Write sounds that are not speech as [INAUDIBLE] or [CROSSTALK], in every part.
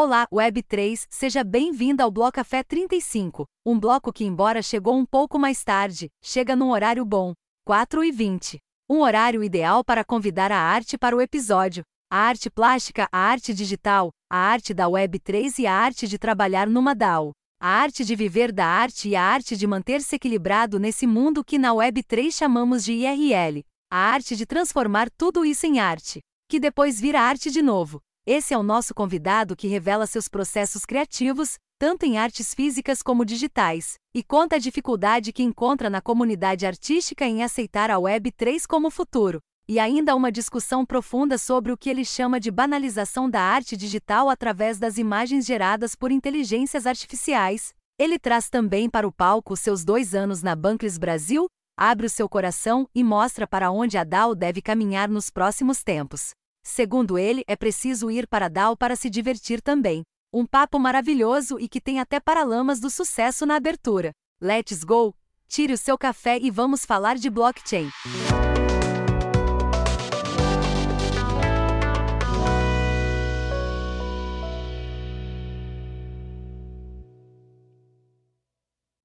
Olá, Web3, seja bem-vinda ao Bloco Café 35, um bloco que, embora chegou um pouco mais tarde, chega num horário bom, 4 e 20. Um horário ideal para convidar a arte para o episódio. A arte plástica, a arte digital, a arte da Web3 e a arte de trabalhar numa DAO. A arte de viver da arte e a arte de manter-se equilibrado nesse mundo que na Web3 chamamos de IRL. A arte de transformar tudo isso em arte, que depois vira arte de novo. Esse é o nosso convidado que revela seus processos criativos, tanto em artes físicas como digitais, e conta a dificuldade que encontra na comunidade artística em aceitar a Web3 como futuro. E ainda uma discussão profunda sobre o que ele chama de banalização da arte digital através das imagens geradas por inteligências artificiais. Ele traz também para o palco seus dois anos na Bankless Brasil, abre o seu coração e mostra para onde a DAO deve caminhar nos próximos tempos. Segundo ele, é preciso ir para DAO para se divertir também. Um papo maravilhoso e que tem até paralamas do sucesso na abertura. Let's go! Tire o seu café e vamos falar de blockchain.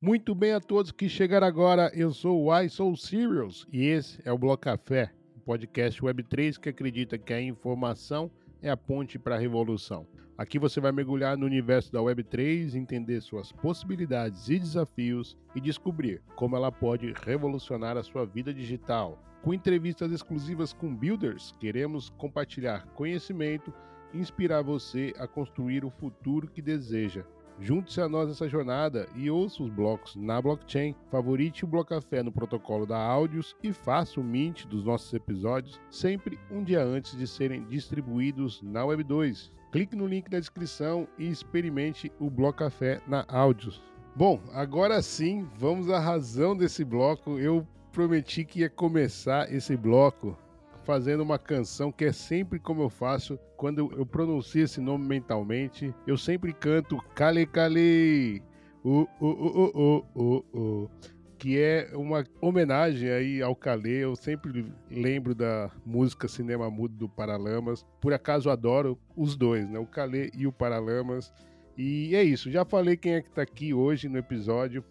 Muito bem a todos que chegaram agora, eu sou o I Soul Serious e esse é o Bloco Café podcast Web3 que acredita que a informação é a ponte para a revolução. Aqui você vai mergulhar no universo da Web3, entender suas possibilidades e desafios e descobrir como ela pode revolucionar a sua vida digital. Com entrevistas exclusivas com builders, queremos compartilhar conhecimento e inspirar você a construir o futuro que deseja. Junte-se a nós nessa jornada e ouça os blocos na blockchain. Favorite o Blocafé no protocolo da Áudios e faça o mint dos nossos episódios sempre um dia antes de serem distribuídos na Web 2. Clique no link na descrição e experimente o Blocafé na Áudios. Bom, agora sim, vamos à razão desse bloco. Eu prometi que ia começar esse bloco fazendo uma canção que é sempre como eu faço quando eu pronuncio esse nome mentalmente. Eu sempre canto Kale Kale, uh, uh, uh, uh, uh, uh, que é uma homenagem aí ao Kale. Eu sempre lembro da música Cinema Mudo do Paralamas. Por acaso adoro os dois, né? O Kale e o Paralamas. E é isso, já falei quem é que tá aqui hoje no episódio.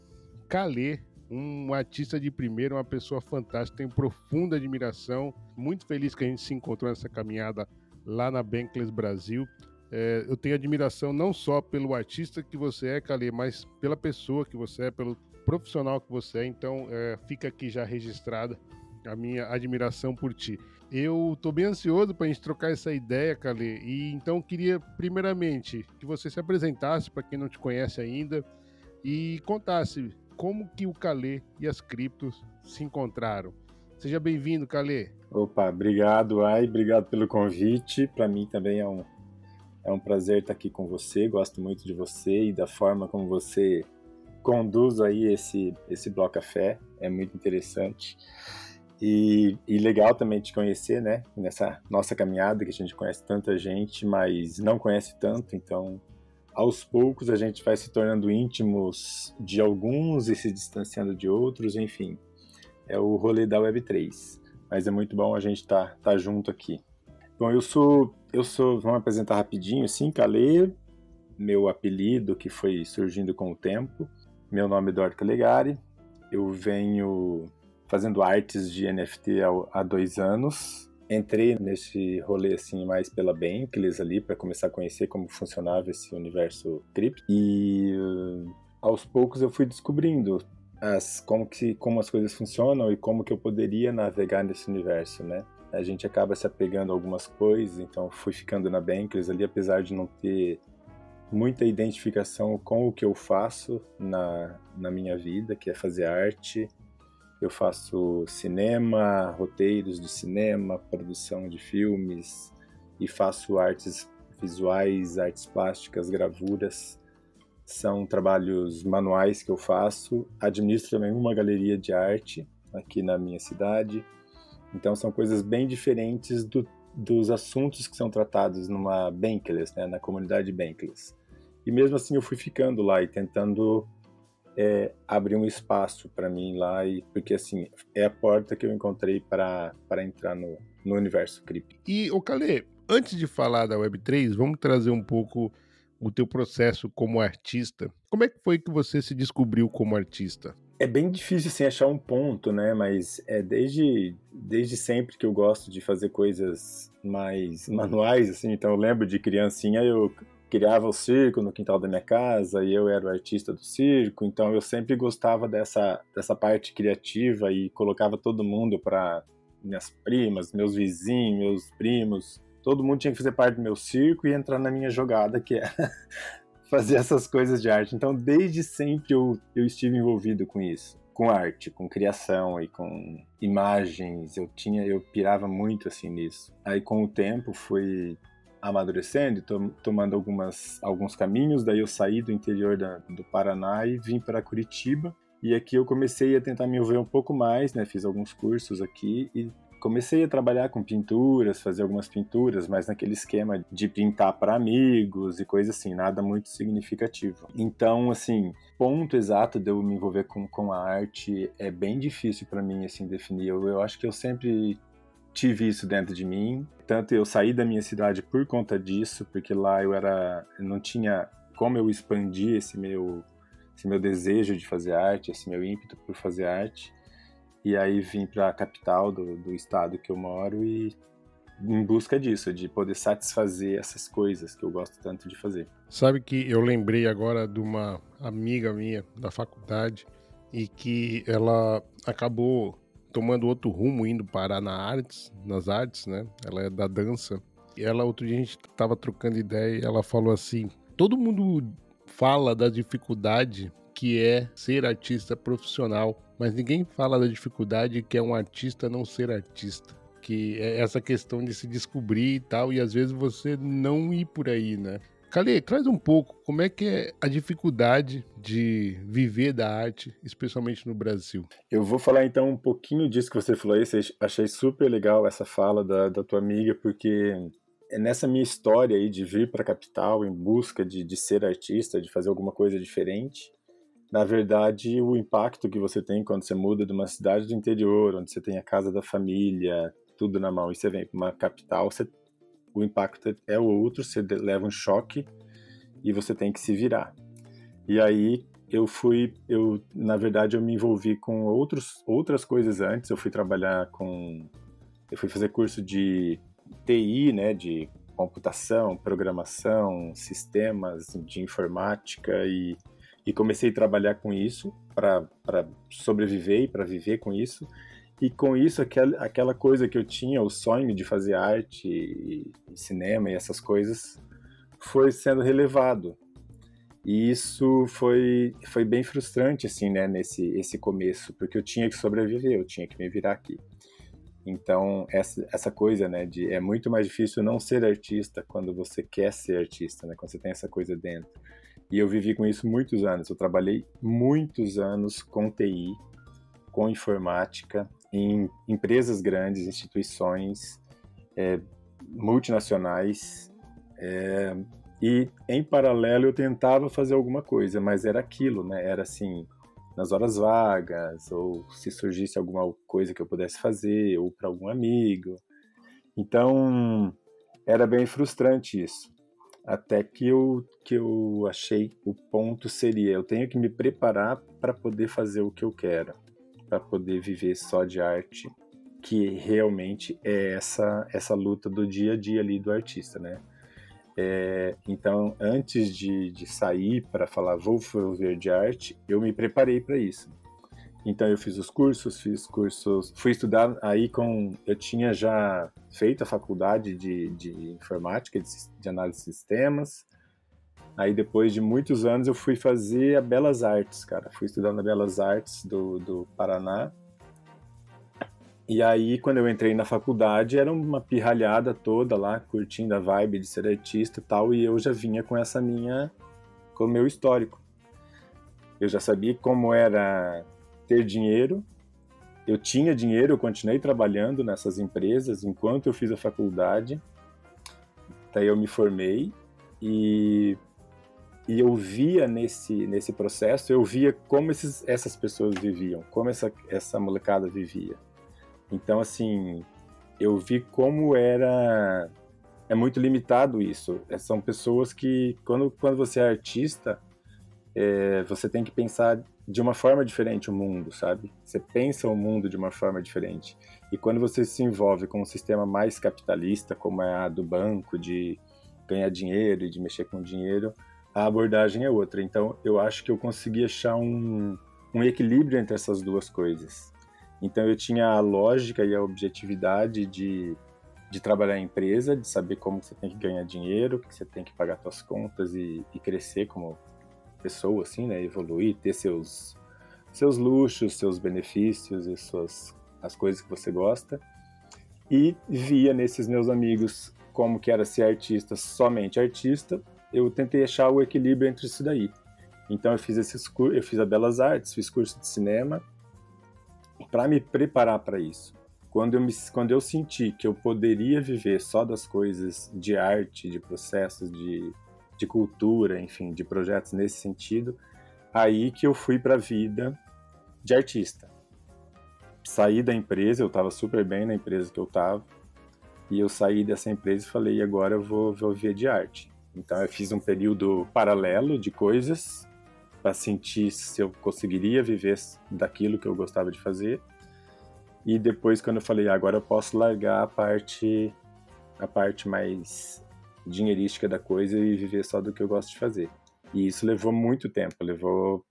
Kale um artista de primeira, uma pessoa fantástica, tenho profunda admiração, muito feliz que a gente se encontrou nessa caminhada lá na Bankless Brasil. É, eu tenho admiração não só pelo artista que você é, Calê, mas pela pessoa que você é, pelo profissional que você é. Então, é, fica aqui já registrada a minha admiração por ti. Eu estou bem ansioso para a gente trocar essa ideia, Calê, e então queria, primeiramente, que você se apresentasse para quem não te conhece ainda e contasse como que o Calê e as criptos se encontraram. Seja bem-vindo, Calê. Opa, obrigado, Ai, obrigado pelo convite. Para mim também é um, é um prazer estar aqui com você. Gosto muito de você e da forma como você conduz aí esse, esse Bloco Café. É muito interessante. E, e, legal também te conhecer, né? Nessa nossa caminhada, que a gente conhece tanta gente, mas não conhece tanto, então aos poucos a gente vai se tornando íntimos de alguns e se distanciando de outros, enfim. É o rolê da Web3. Mas é muito bom a gente estar tá, tá junto aqui. Bom, eu sou, eu sou, vamos apresentar rapidinho, assim, Calê, meu apelido que foi surgindo com o tempo. Meu nome é Eduardo Calegari, eu venho fazendo artes de NFT há, há dois anos, entrei nesse rolê assim mais pela Bankless ali para começar a conhecer como funcionava esse universo cripto e uh, aos poucos eu fui descobrindo as como que como as coisas funcionam e como que eu poderia navegar nesse universo, né? A gente acaba se apegando a algumas coisas, então fui ficando na Bankless ali apesar de não ter muita identificação com o que eu faço na, na minha vida, que é fazer arte, eu faço cinema, roteiros de cinema, produção de filmes e faço artes visuais, artes plásticas, gravuras. São trabalhos manuais que eu faço. Administro também uma galeria de arte aqui na minha cidade. Então são coisas bem diferentes do, dos assuntos que são tratados numa Bankless, né, na comunidade Bankless. E mesmo assim eu fui ficando lá e tentando é, abrir um espaço para mim lá e porque assim é a porta que eu encontrei para entrar no, no universo cripto. E o Calê, antes de falar da Web3, vamos trazer um pouco o teu processo como artista. Como é que foi que você se descobriu como artista? É bem difícil assim achar um ponto, né? Mas é desde desde sempre que eu gosto de fazer coisas mais [LAUGHS] manuais, assim. Então eu lembro de criancinha eu criava o circo no quintal da minha casa e eu era o artista do circo, então eu sempre gostava dessa, dessa parte criativa e colocava todo mundo para minhas primas, meus vizinhos, meus primos, todo mundo tinha que fazer parte do meu circo e entrar na minha jogada, que é [LAUGHS] fazer essas coisas de arte. Então, desde sempre eu, eu estive envolvido com isso, com arte, com criação e com imagens. Eu tinha, eu pirava muito assim nisso. Aí, com o tempo, fui amadurecendo, tomando algumas, alguns caminhos. Daí eu saí do interior da, do Paraná e vim para Curitiba. E aqui eu comecei a tentar me envolver um pouco mais, né? Fiz alguns cursos aqui e comecei a trabalhar com pinturas, fazer algumas pinturas, mas naquele esquema de pintar para amigos e coisa assim, nada muito significativo. Então, assim, ponto exato de eu me envolver com, com a arte é bem difícil para mim, assim, definir. Eu, eu acho que eu sempre tive isso dentro de mim. Tanto eu saí da minha cidade por conta disso, porque lá eu era, não tinha como eu expandir esse meu, esse meu desejo de fazer arte, esse meu ímpeto por fazer arte. E aí vim para a capital do, do estado que eu moro e em busca disso, de poder satisfazer essas coisas que eu gosto tanto de fazer. Sabe que eu lembrei agora de uma amiga minha da faculdade e que ela acabou tomando outro rumo, indo parar na artes, nas artes, né? Ela é da dança. E ela, outro dia, a gente tava trocando ideia e ela falou assim: todo mundo fala da dificuldade que é ser artista profissional, mas ninguém fala da dificuldade que é um artista não ser artista. Que é essa questão de se descobrir e tal, e às vezes você não ir por aí, né? Cale, traz um pouco como é que é a dificuldade de viver da arte, especialmente no Brasil. Eu vou falar então um pouquinho disso que você falou aí. Achei super legal essa fala da, da tua amiga, porque é nessa minha história aí de vir para a capital em busca de, de ser artista, de fazer alguma coisa diferente, na verdade, o impacto que você tem quando você muda de uma cidade do interior, onde você tem a casa da família, tudo na mão, e você vem para uma capital, você o impacto é o outro, você leva um choque e você tem que se virar. E aí eu fui, eu na verdade eu me envolvi com outros, outras coisas antes. Eu fui trabalhar com, eu fui fazer curso de TI, né, de computação, programação, sistemas de informática e, e comecei a trabalhar com isso para sobreviver e para viver com isso. E com isso, aquela, coisa que eu tinha, o sonho de fazer arte e, e cinema e essas coisas, foi sendo relevado. E isso foi, foi bem frustrante, assim, né, nesse esse começo, porque eu tinha que sobreviver, eu tinha que me virar aqui. Então, essa, essa coisa, né, de é muito mais difícil não ser artista quando você quer ser artista, né, quando você tem essa coisa dentro. E eu vivi com isso muitos anos. Eu trabalhei muitos anos com TI, com informática, em empresas grandes, instituições é, multinacionais, é, e em paralelo eu tentava fazer alguma coisa, mas era aquilo, né? Era assim, nas horas vagas, ou se surgisse alguma coisa que eu pudesse fazer, ou para algum amigo. Então, era bem frustrante isso. Até que eu, que eu achei o ponto seria: eu tenho que me preparar para poder fazer o que eu quero para poder viver só de arte, que realmente é essa essa luta do dia a dia ali do artista, né? É, então, antes de, de sair para falar vou viver de arte, eu me preparei para isso. Então, eu fiz os cursos, fiz cursos, fui estudar aí com. Eu tinha já feito a faculdade de, de informática, de, de análise de sistemas, Aí depois de muitos anos eu fui fazer a Belas Artes, cara. Fui estudar na Belas Artes do, do Paraná. E aí quando eu entrei na faculdade era uma pirralhada toda lá, curtindo a vibe de ser artista e tal, e eu já vinha com essa minha com o meu histórico. Eu já sabia como era ter dinheiro. Eu tinha dinheiro, eu continuei trabalhando nessas empresas enquanto eu fiz a faculdade. Daí eu me formei e e eu via nesse, nesse processo, eu via como esses, essas pessoas viviam, como essa, essa molecada vivia. Então, assim, eu vi como era é muito limitado isso. É, são pessoas que, quando, quando você é artista, é, você tem que pensar de uma forma diferente o mundo, sabe? Você pensa o mundo de uma forma diferente. E quando você se envolve com um sistema mais capitalista, como é a do banco, de ganhar dinheiro e de mexer com dinheiro, a abordagem é outra. Então, eu acho que eu consegui achar um, um equilíbrio entre essas duas coisas. Então, eu tinha a lógica e a objetividade de, de trabalhar em empresa, de saber como você tem que ganhar dinheiro, que você tem que pagar suas contas e, e crescer como pessoa, assim, né? Evoluir, ter seus, seus luxos, seus benefícios e suas, as coisas que você gosta. E via nesses meus amigos como que era ser artista, somente artista, eu tentei achar o equilíbrio entre isso daí. Então eu fiz esses eu fiz a Belas Artes, fiz curso de cinema para me preparar para isso. Quando eu, me, quando eu senti que eu poderia viver só das coisas de arte, de processos, de, de cultura, enfim, de projetos nesse sentido, aí que eu fui para a vida de artista. Saí da empresa, eu estava super bem na empresa que eu estava, e eu saí dessa empresa e falei, agora eu vou, vou viver de arte. Então eu fiz um período paralelo de coisas para sentir se eu conseguiria viver daquilo que eu gostava de fazer. E depois quando eu falei, ah, agora eu posso largar a parte a parte mais dinheirística da coisa e viver só do que eu gosto de fazer. E isso levou muito tempo, levou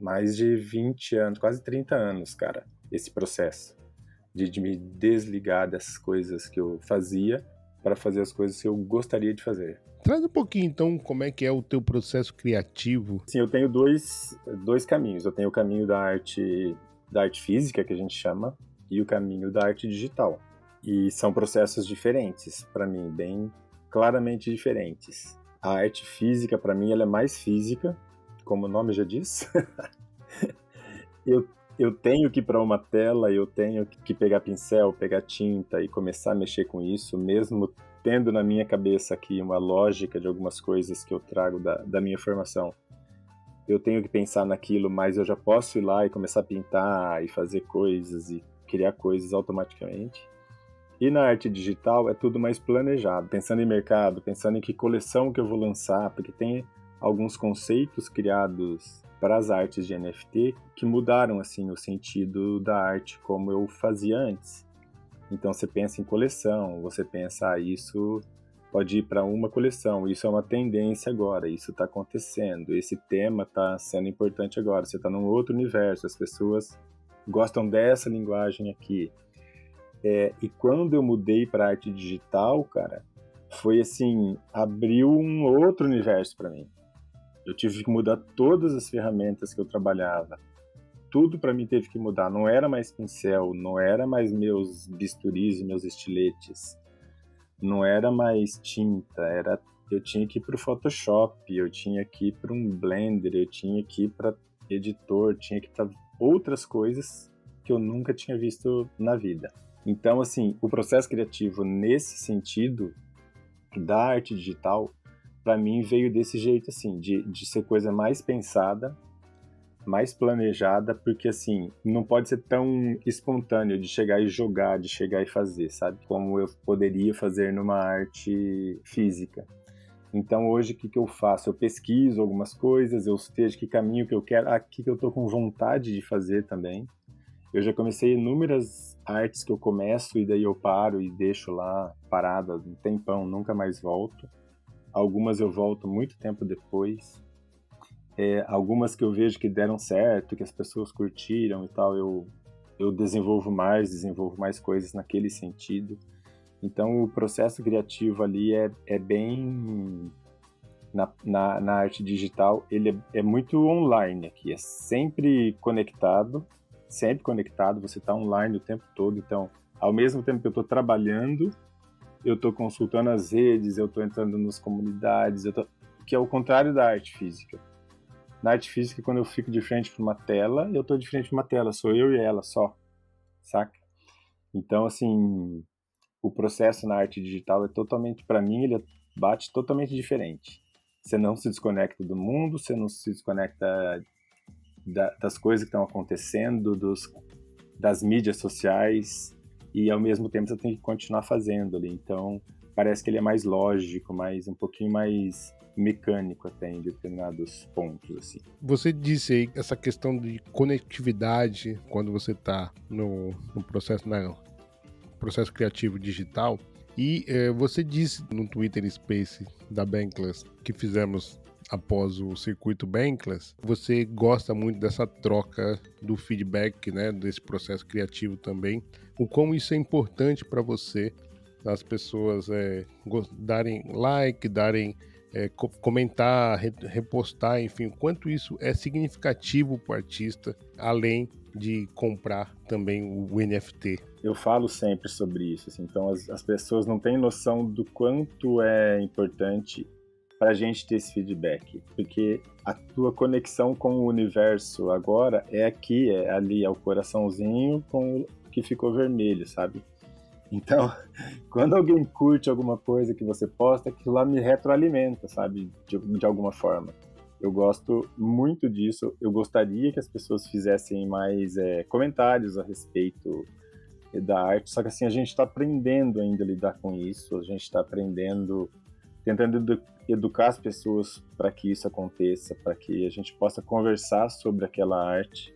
mais de 20 anos, quase 30 anos, cara, esse processo de, de me desligar dessas coisas que eu fazia para fazer as coisas que eu gostaria de fazer. Traz um pouquinho então como é que é o teu processo criativo. Sim, eu tenho dois, dois caminhos. Eu tenho o caminho da arte da arte física que a gente chama e o caminho da arte digital. E são processos diferentes para mim, bem claramente diferentes. A arte física para mim ela é mais física, como o nome já diz. [LAUGHS] eu eu tenho que ir para uma tela, eu tenho que pegar pincel, pegar tinta e começar a mexer com isso, mesmo tendo na minha cabeça aqui uma lógica de algumas coisas que eu trago da, da minha formação. Eu tenho que pensar naquilo, mas eu já posso ir lá e começar a pintar e fazer coisas e criar coisas automaticamente. E na arte digital é tudo mais planejado, pensando em mercado, pensando em que coleção que eu vou lançar, porque tem alguns conceitos criados para as artes de NFT que mudaram assim o sentido da arte como eu fazia antes. Então você pensa em coleção, você pensa ah, isso pode ir para uma coleção, isso é uma tendência agora, isso está acontecendo, esse tema está sendo importante agora, você está num outro universo, as pessoas gostam dessa linguagem aqui. É, e quando eu mudei para arte digital, cara, foi assim, abriu um outro universo para mim. Eu tive que mudar todas as ferramentas que eu trabalhava. Tudo para mim teve que mudar. Não era mais pincel, não era mais meus bisturis e meus estiletes. Não era mais tinta, era eu tinha que ir para o Photoshop, eu tinha que ir para um Blender, eu tinha que ir para editor, tinha que ir para outras coisas que eu nunca tinha visto na vida. Então, assim, o processo criativo nesse sentido da arte digital para mim veio desse jeito assim, de, de ser coisa mais pensada, mais planejada, porque assim, não pode ser tão espontâneo de chegar e jogar, de chegar e fazer, sabe? Como eu poderia fazer numa arte física. Então hoje o que, que eu faço? Eu pesquiso algumas coisas, eu vejo que caminho que eu quero, aqui que eu tô com vontade de fazer também. Eu já comecei inúmeras artes que eu começo e daí eu paro e deixo lá parada um tempão, nunca mais volto. Algumas eu volto muito tempo depois. É, algumas que eu vejo que deram certo, que as pessoas curtiram e tal, eu, eu desenvolvo mais, desenvolvo mais coisas naquele sentido. Então o processo criativo ali é, é bem. Na, na, na arte digital, ele é, é muito online aqui, é sempre conectado, sempre conectado, você está online o tempo todo. Então, ao mesmo tempo que eu estou trabalhando, eu estou consultando as redes, eu estou entrando nas comunidades, tô... que é o contrário da arte física. Na arte física, quando eu fico de frente para uma tela, eu estou de frente para uma tela, sou eu e ela só, saca? Então, assim, o processo na arte digital é totalmente, para mim, ele bate totalmente diferente. Você não se desconecta do mundo, você não se desconecta da, das coisas que estão acontecendo, dos, das mídias sociais, e ao mesmo tempo você tem que continuar fazendo ali. Então, parece que ele é mais lógico, mais um pouquinho mais mecânico até em determinados pontos assim. Você disse aí essa questão de conectividade quando você está no, no, processo no processo criativo digital e é, você disse no Twitter Space da Bankless que fizemos após o circuito Bankless, você gosta muito dessa troca do feedback, né, desse processo criativo também. O como isso é importante para você, as pessoas é, darem like, darem é, comentar, repostar, enfim, o quanto isso é significativo para o artista, além de comprar também o NFT. Eu falo sempre sobre isso, assim, então as, as pessoas não têm noção do quanto é importante para a gente ter esse feedback, porque a tua conexão com o universo agora é aqui, é ali, é o coraçãozinho com que ficou vermelho, sabe? Então, [LAUGHS] quando alguém curte alguma coisa que você posta, aquilo lá me retroalimenta, sabe? De, de alguma forma. Eu gosto muito disso. Eu gostaria que as pessoas fizessem mais é, comentários a respeito da arte. Só que assim, a gente está aprendendo ainda a lidar com isso. A gente está aprendendo, tentando edu educar as pessoas para que isso aconteça, para que a gente possa conversar sobre aquela arte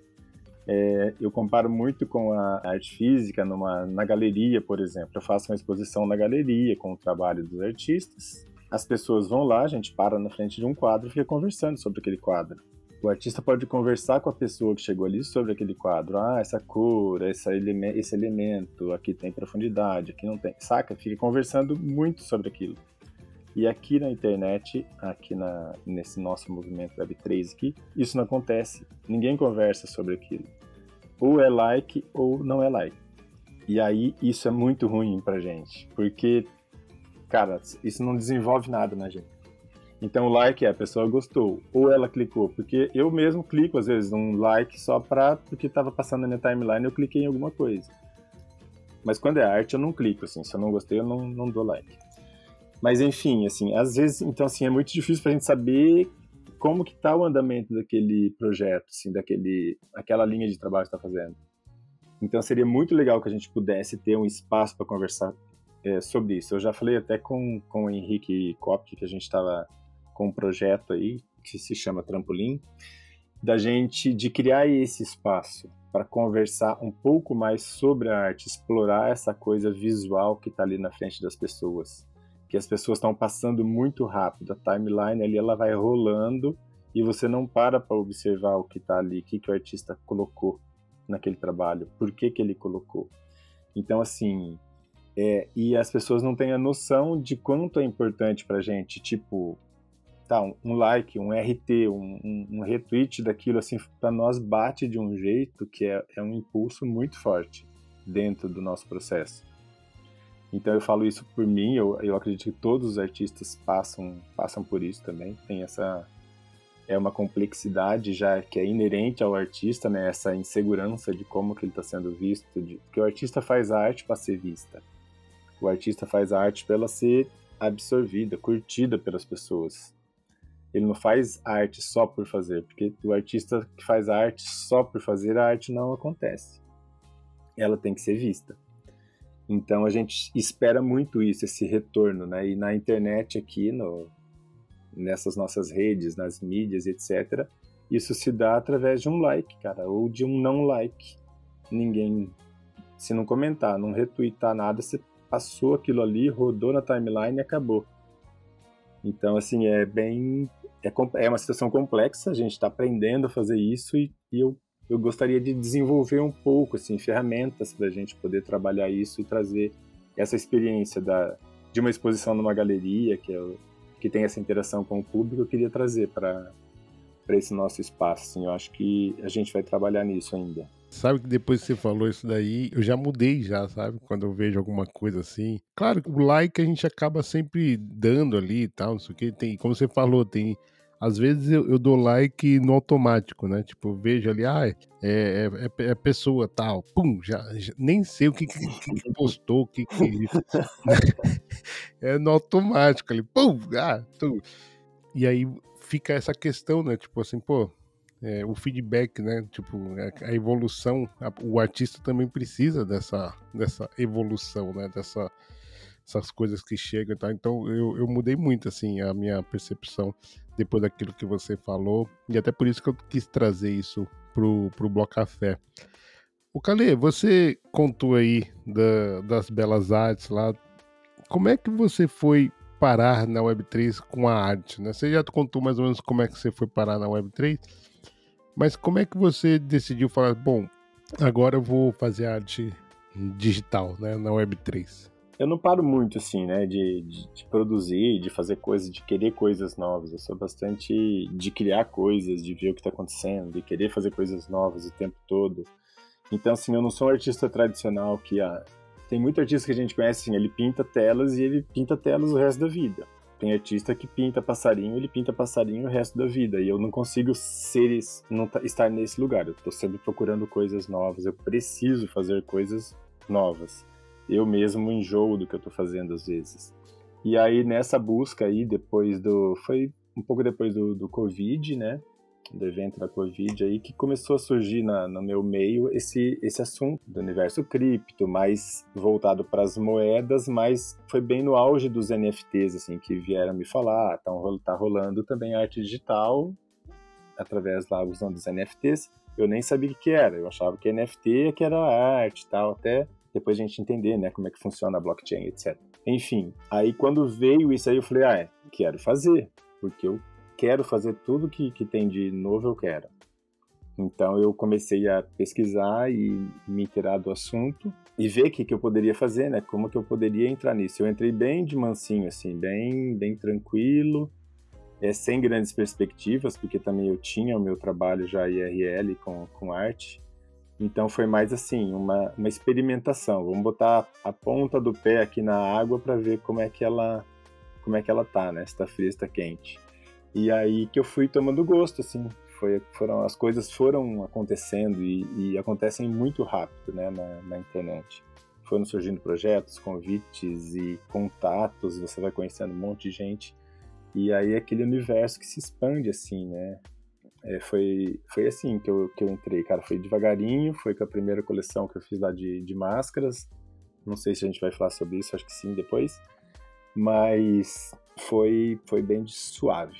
é, eu comparo muito com a arte física numa, na galeria, por exemplo. Eu faço uma exposição na galeria com o trabalho dos artistas. As pessoas vão lá, a gente para na frente de um quadro e fica conversando sobre aquele quadro. O artista pode conversar com a pessoa que chegou ali sobre aquele quadro. Ah, essa cor, esse, eleme esse elemento, aqui tem profundidade, aqui não tem. Saca? Fica conversando muito sobre aquilo. E aqui na internet, aqui na, nesse nosso movimento Web3 aqui, isso não acontece. Ninguém conversa sobre aquilo. Ou é like ou não é like. E aí isso é muito ruim pra gente, porque, cara, isso não desenvolve nada na gente. Então o like é a pessoa gostou, ou ela clicou, porque eu mesmo clico às vezes um like só pra, porque tava passando na minha timeline eu cliquei em alguma coisa. Mas quando é arte eu não clico, assim, se eu não gostei eu não, não dou like. Mas enfim, assim, às vezes, então assim, é muito difícil para a gente saber como que tá o andamento daquele projeto, assim, daquele, aquela linha de trabalho que está fazendo. Então seria muito legal que a gente pudesse ter um espaço para conversar é, sobre isso. Eu já falei até com, com o Henrique Kopke, que a gente estava com um projeto aí que se chama Trampolim, da gente de criar esse espaço para conversar um pouco mais sobre a arte, explorar essa coisa visual que está ali na frente das pessoas que as pessoas estão passando muito rápido. A timeline ali ela vai rolando e você não para para observar o que está ali, o que, que o artista colocou naquele trabalho, por que, que ele colocou. Então, assim, é, e as pessoas não têm a noção de quanto é importante para gente, tipo, tá, um, like, um RT, um, um, um retweet daquilo, assim, para nós bate de um jeito que é, é um impulso muito forte dentro do nosso processo. Então eu falo isso por mim, eu, eu acredito que todos os artistas passam, passam por isso também. Tem essa é uma complexidade já que é inerente ao artista, né? Essa insegurança de como que ele está sendo visto, de, porque o artista faz a arte para ser vista. O artista faz a arte para ela ser absorvida, curtida pelas pessoas. Ele não faz arte só por fazer, porque o artista que faz a arte só por fazer, a arte não acontece. Ela tem que ser vista. Então a gente espera muito isso, esse retorno, né? E na internet aqui, no, nessas nossas redes, nas mídias, etc., isso se dá através de um like, cara, ou de um não like. Ninguém, se não comentar, não retweetar nada, você passou aquilo ali, rodou na timeline e acabou. Então, assim, é bem. É, é uma situação complexa, a gente está aprendendo a fazer isso e, e eu eu gostaria de desenvolver um pouco assim ferramentas para a gente poder trabalhar isso e trazer essa experiência da, de uma exposição numa galeria que, é, que tem essa interação com o público eu queria trazer para para esse nosso espaço assim, eu acho que a gente vai trabalhar nisso ainda Sabe que depois que você falou isso daí, eu já mudei já, sabe? Quando eu vejo alguma coisa assim. Claro, o like a gente acaba sempre dando ali e tal, não sei o que. Tem, como você falou, tem às vezes eu, eu, dou like no automático, né? Tipo, vejo ali, ah, é, é, é, é pessoa tal, pum, já, já, nem sei o que, que, que postou, o que, que [LAUGHS] é no automático ali, pum, ah, tu. E aí fica essa questão, né? Tipo assim, pô, é, o feedback, né? Tipo, a, a evolução, a, o artista também precisa dessa, dessa evolução, né? Dessa essas coisas que chegam, tá? Então eu, eu mudei muito assim a minha percepção depois daquilo que você falou e até por isso que eu quis trazer isso pro pro Bloco Café. O Calê, você contou aí da, das belas artes lá. Como é que você foi parar na Web3 com a arte? Né? Você já contou mais ou menos como é que você foi parar na Web3, mas como é que você decidiu falar, bom, agora eu vou fazer arte digital né, na Web3? Eu não paro muito, assim, né, de, de, de, produzir, de fazer coisas, de querer coisas novas. Eu sou bastante de criar coisas, de ver o que está acontecendo, de querer fazer coisas novas o tempo todo. Então, assim, eu não sou um artista tradicional que ah, tem muito artista que a gente conhece, assim, ele pinta telas e ele pinta telas o resto da vida. Tem artista que pinta passarinho, ele pinta passarinho o resto da vida. E eu não consigo ser, não estar nesse lugar. Eu estou sempre procurando coisas novas. Eu preciso fazer coisas novas. Eu mesmo enjoo do que eu estou fazendo às vezes. E aí nessa busca aí, depois do, foi um pouco depois do, do Covid, né? do evento da Covid aí que começou a surgir na, no meu meio esse, esse assunto do universo cripto, mais voltado para as moedas, mas foi bem no auge dos NFTs, assim, que vieram me falar, tá, tá rolando também arte digital através lá usando os NFTs. Eu nem sabia o que era, eu achava que NFT é que era arte e tal, até depois a gente entender, né, como é que funciona a blockchain, etc. Enfim, aí quando veio isso aí eu falei, ah, é, quero fazer, porque eu quero fazer tudo que, que tem de novo, eu quero. Então eu comecei a pesquisar e me inteirar do assunto e ver o que, que eu poderia fazer, né? Como que eu poderia entrar nisso. Eu entrei bem de mansinho, assim, bem, bem tranquilo, é, sem grandes perspectivas, porque também eu tinha o meu trabalho já IRL com, com arte. Então foi mais assim, uma, uma experimentação. Vamos botar a ponta do pé aqui na água para ver como é que ela como é que ela tá, né? Se tá fria, se tá quente. E aí que eu fui tomando gosto, assim. Foi, foram, as coisas foram acontecendo e, e acontecem muito rápido, né, na, na, internet. Foram surgindo projetos, convites e contatos, você vai conhecendo um monte de gente. E aí é aquele universo que se expande, assim, né? É, foi, foi assim que eu, que eu entrei, cara. Foi devagarinho, foi com a primeira coleção que eu fiz lá de, de máscaras. Não sei se a gente vai falar sobre isso, acho que sim depois. Mas foi, foi bem suave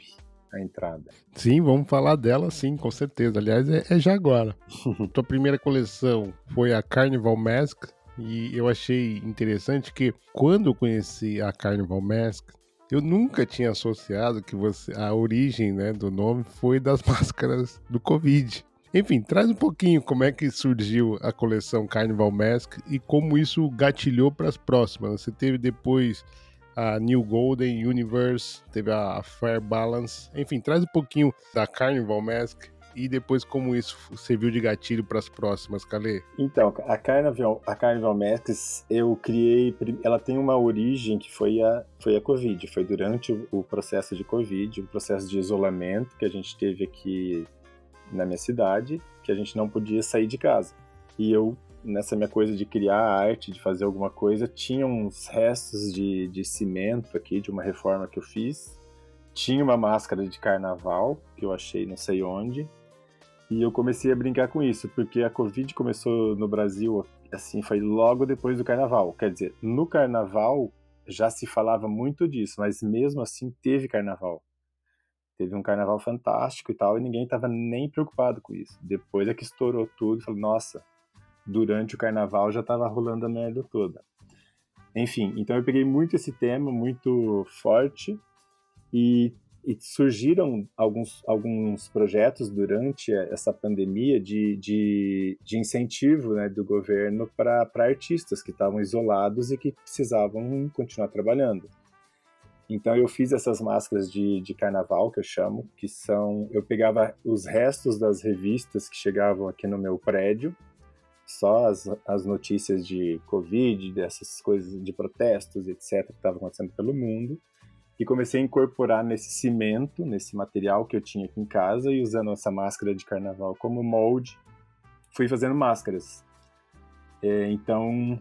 a entrada. Sim, vamos falar dela sim, com certeza. Aliás, é, é já agora. [LAUGHS] Tua primeira coleção foi a Carnival Mask e eu achei interessante que quando eu conheci a Carnival Mask, eu nunca tinha associado que você a origem né, do nome foi das [LAUGHS] máscaras do Covid. Enfim, traz um pouquinho como é que surgiu a coleção Carnival Mask e como isso gatilhou para as próximas. Você teve depois a New Golden Universe, teve a Fair Balance. Enfim, traz um pouquinho da Carnival Mask e depois como isso serviu de gatilho para as próximas, Calê? Então, a Carnival, a Carnival Masks eu criei, ela tem uma origem que foi a, foi a Covid, foi durante o, o processo de Covid, o processo de isolamento que a gente teve aqui na minha cidade, que a gente não podia sair de casa. E eu nessa minha coisa de criar arte, de fazer alguma coisa, tinha uns restos de, de cimento aqui, de uma reforma que eu fiz. Tinha uma máscara de carnaval, que eu achei não sei onde. E eu comecei a brincar com isso, porque a Covid começou no Brasil, assim, foi logo depois do carnaval. Quer dizer, no carnaval já se falava muito disso, mas mesmo assim teve carnaval. Teve um carnaval fantástico e tal, e ninguém estava nem preocupado com isso. Depois é que estourou tudo, falei, nossa, durante o carnaval já estava rolando a merda toda. Enfim, então eu peguei muito esse tema, muito forte, e, e surgiram alguns, alguns projetos durante essa pandemia de, de, de incentivo né, do governo para artistas que estavam isolados e que precisavam continuar trabalhando. Então eu fiz essas máscaras de, de carnaval que eu chamo, que são eu pegava os restos das revistas que chegavam aqui no meu prédio só as, as notícias de Covid, dessas coisas de protestos, etc., que estavam acontecendo pelo mundo, e comecei a incorporar nesse cimento, nesse material que eu tinha aqui em casa, e usando essa máscara de carnaval como molde, fui fazendo máscaras. É, então,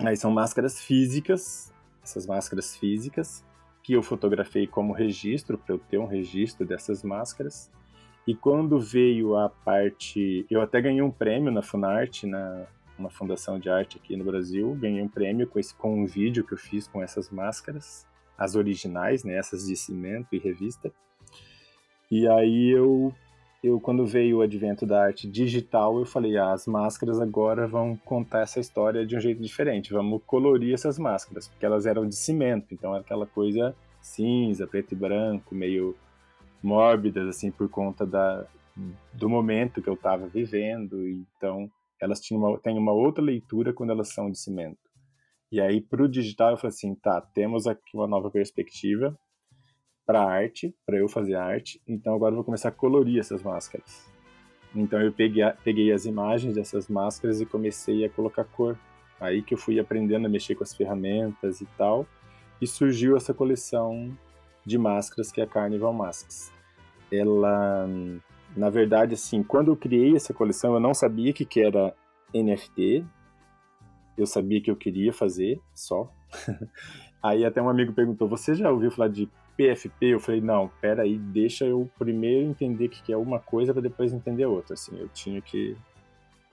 aí são máscaras físicas, essas máscaras físicas, que eu fotografei como registro, para eu ter um registro dessas máscaras. E quando veio a parte. Eu até ganhei um prêmio na Funarte, na, uma fundação de arte aqui no Brasil, ganhei um prêmio com, esse, com um vídeo que eu fiz com essas máscaras, as originais, né, essas de cimento e revista. E aí eu, eu quando veio o advento da arte digital, eu falei, ah, as máscaras agora vão contar essa história de um jeito diferente, vamos colorir essas máscaras, porque elas eram de cimento, então era aquela coisa cinza, preto e branco, meio mórbidas, assim, por conta da, do momento que eu estava vivendo. Então, elas uma, têm uma outra leitura quando elas são de cimento. E aí, para o digital, eu falei assim: tá, temos aqui uma nova perspectiva para arte, para eu fazer arte. Então, agora eu vou começar a colorir essas máscaras. Então, eu peguei, peguei as imagens dessas máscaras e comecei a colocar cor. Aí que eu fui aprendendo a mexer com as ferramentas e tal. E surgiu essa coleção de máscaras que é a Carnival Masks. Ela na verdade, assim, quando eu criei essa coleção, eu não sabia que, que era NFT. Eu sabia que eu queria fazer só. [LAUGHS] aí até um amigo perguntou: Você já ouviu falar de PFP? Eu falei: Não, pera aí, deixa eu primeiro entender que é uma coisa para depois entender outra. Assim, eu tinha que.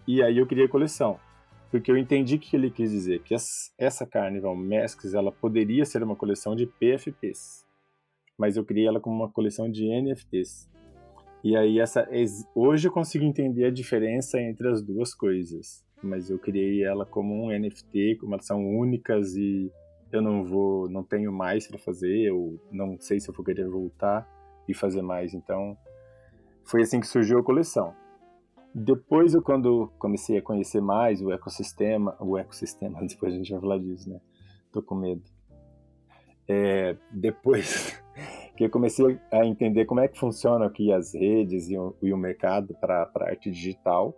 E aí eu criei a coleção. Porque eu entendi o que ele quis dizer, que essa Carnival Masks ela poderia ser uma coleção de PFPs, mas eu criei ela como uma coleção de NFTs. E aí essa hoje eu consigo entender a diferença entre as duas coisas, mas eu criei ela como um NFT, como elas são únicas e eu não vou, não tenho mais para fazer, eu não sei se eu vou querer voltar e fazer mais, então foi assim que surgiu a coleção. Depois eu quando comecei a conhecer mais o ecossistema, o ecossistema, [LAUGHS] depois a gente vai falar disso, né? Tô com medo. É, depois [LAUGHS] que eu comecei a entender como é que funcionam aqui as redes e o, e o mercado para arte digital.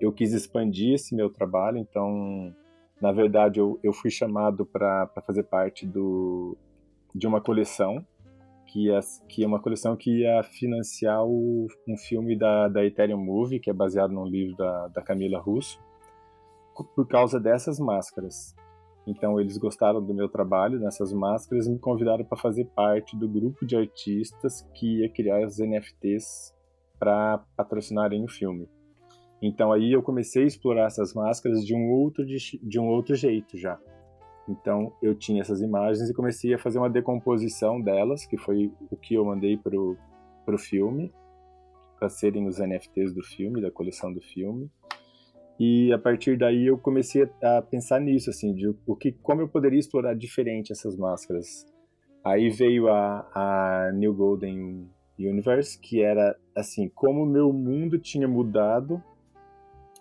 Eu quis expandir esse meu trabalho, então, na verdade, eu, eu fui chamado para fazer parte do, de uma coleção, que é, que é uma coleção que ia financiar o, um filme da, da Ethereum Movie, que é baseado num livro da, da Camila Russo, por causa dessas máscaras. Então eles gostaram do meu trabalho nessas máscaras e me convidaram para fazer parte do grupo de artistas que ia criar os NFTs para patrocinarem o filme. Então aí eu comecei a explorar essas máscaras de um outro de, um outro jeito já. Então eu tinha essas imagens e comecei a fazer uma decomposição delas, que foi o que eu mandei pro pro filme, para serem os NFTs do filme, da coleção do filme. E a partir daí eu comecei a pensar nisso, assim, de o que, como eu poderia explorar diferente essas máscaras. Aí veio a, a New Golden Universe, que era assim, como o meu mundo tinha mudado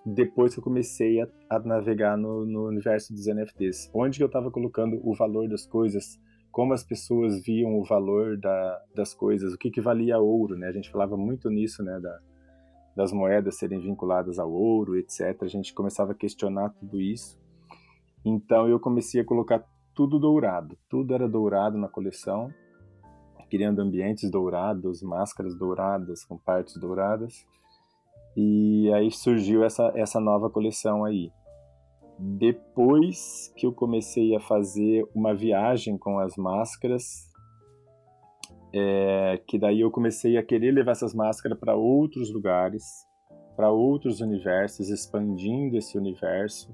depois que eu comecei a, a navegar no, no, universo dos NFTs. Onde eu estava colocando o valor das coisas, como as pessoas viam o valor da, das coisas, o que, que valia ouro, né? A gente falava muito nisso, né? Da, das moedas serem vinculadas ao ouro, etc. A gente começava a questionar tudo isso. Então eu comecei a colocar tudo dourado, tudo era dourado na coleção, criando ambientes dourados, máscaras douradas com partes douradas. E aí surgiu essa, essa nova coleção aí. Depois que eu comecei a fazer uma viagem com as máscaras, é, que daí eu comecei a querer levar essas máscaras para outros lugares, para outros universos, expandindo esse universo.